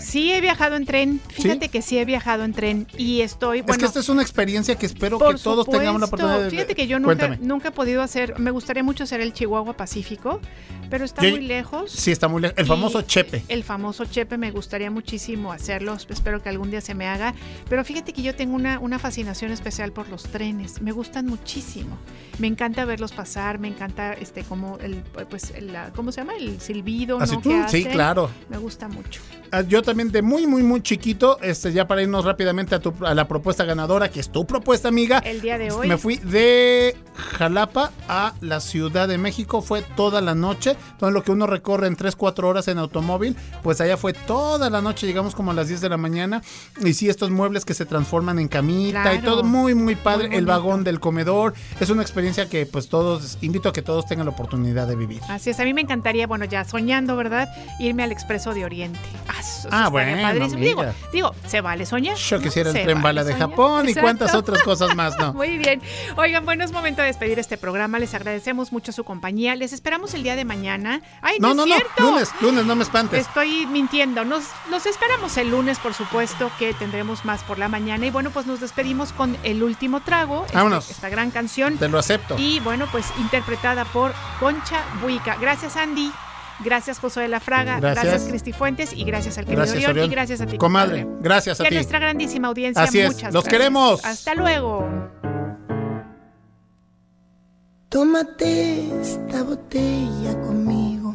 Sí, he viajado en tren. Fíjate que sí he viajado en tren y estoy. Bueno, es que esta es una experiencia que espero que todos tengamos la oportunidad de Fíjate que yo nunca, nunca he podido hacer, me gustaría mucho hacer el Chihuahua Pacífico, pero está Yo- muy lejos. Sí, está muy lejos. El famoso Chepe. El famoso Chepe, me gustaría muchísimo hacerlo, espero que algún día se me haga, pero fíjate que yo tengo una, una fascinación especial por los trenes, me gustan muchísimo, me encanta verlos pasar, me encanta este como el, pues, el, ¿cómo se llama? El silbido, Así ¿no? tú, que sí, hacen. claro. Me gusta mucho. Ah, Yo también de muy, muy, muy chiquito, este, ya para irnos rápidamente a, tu- a la propuesta ganadora, que es tu propuesta, amiga. El día de hoy. Me fui de Jalapa a la Ciudad de México, fue toda la noche. Todo lo que uno recorre en 3, 4 horas en automóvil, pues allá fue toda la noche, llegamos como a las 10 de la mañana. Y sí, estos muebles que se transforman en camita y todo muy, muy padre. Muy el vagón del comedor, es una experiencia que pues todos, invito a que todos tengan la oportunidad de vivir. Así es, a mí me encantaría, bueno, ya soñando, ¿verdad? Irme al Expreso de Oriente. Ah, Ah, bueno, padrísimo. Digo, digo, se vale soñar. Yo quisiera el Se tren vale bala de soñar. Japón y cuántas otras cosas más, ¿no? Muy bien. Oigan, bueno, es momento de despedir este programa. Les agradecemos mucho su compañía. Les esperamos el día de mañana. Ay, no, No, no, es no, cierto. lunes, lunes, no me espantes. Estoy mintiendo. Nos, los esperamos el lunes, por supuesto, que tendremos más por la mañana. Y bueno, pues nos despedimos con el último trago. este- Vámonos. esta gran canción. Te lo acepto. Y bueno, pues interpretada por Concha Buica. Gracias, Andy. Gracias, Josué de la Fraga. Gracias. Gracias, Cristi Fuentes. Y gracias al querido Gracias, Orión, Orión. Y gracias a ti, Comadre, compadre. gracias a Y a ti. nuestra grandísima audiencia. Así es, muchas los gracias. queremos. Hasta luego. Tómate esta botella conmigo.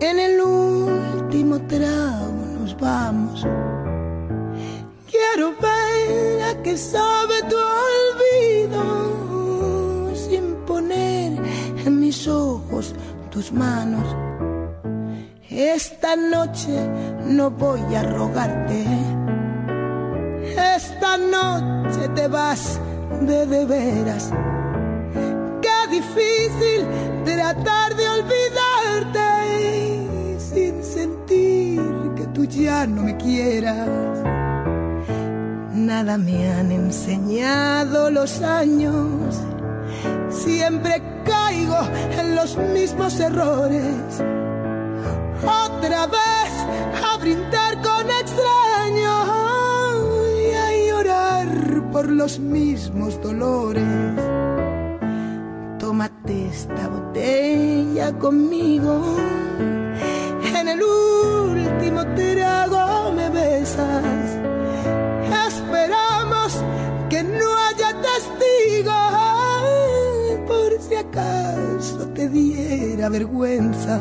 En el último trago nos vamos. Quiero ver a qué sabe tu tus manos. Esta noche no voy a rogarte. Esta noche te vas de de veras. Qué difícil tratar de olvidarte sin sentir que tú ya no me quieras. Nada me han enseñado los años. Siempre en los mismos errores. Otra vez a brindar con extraños y a llorar por los mismos dolores. Tómate esta botella conmigo. En el último trago me besas. Esperamos que no haya testigos por si acaso diera vergüenza.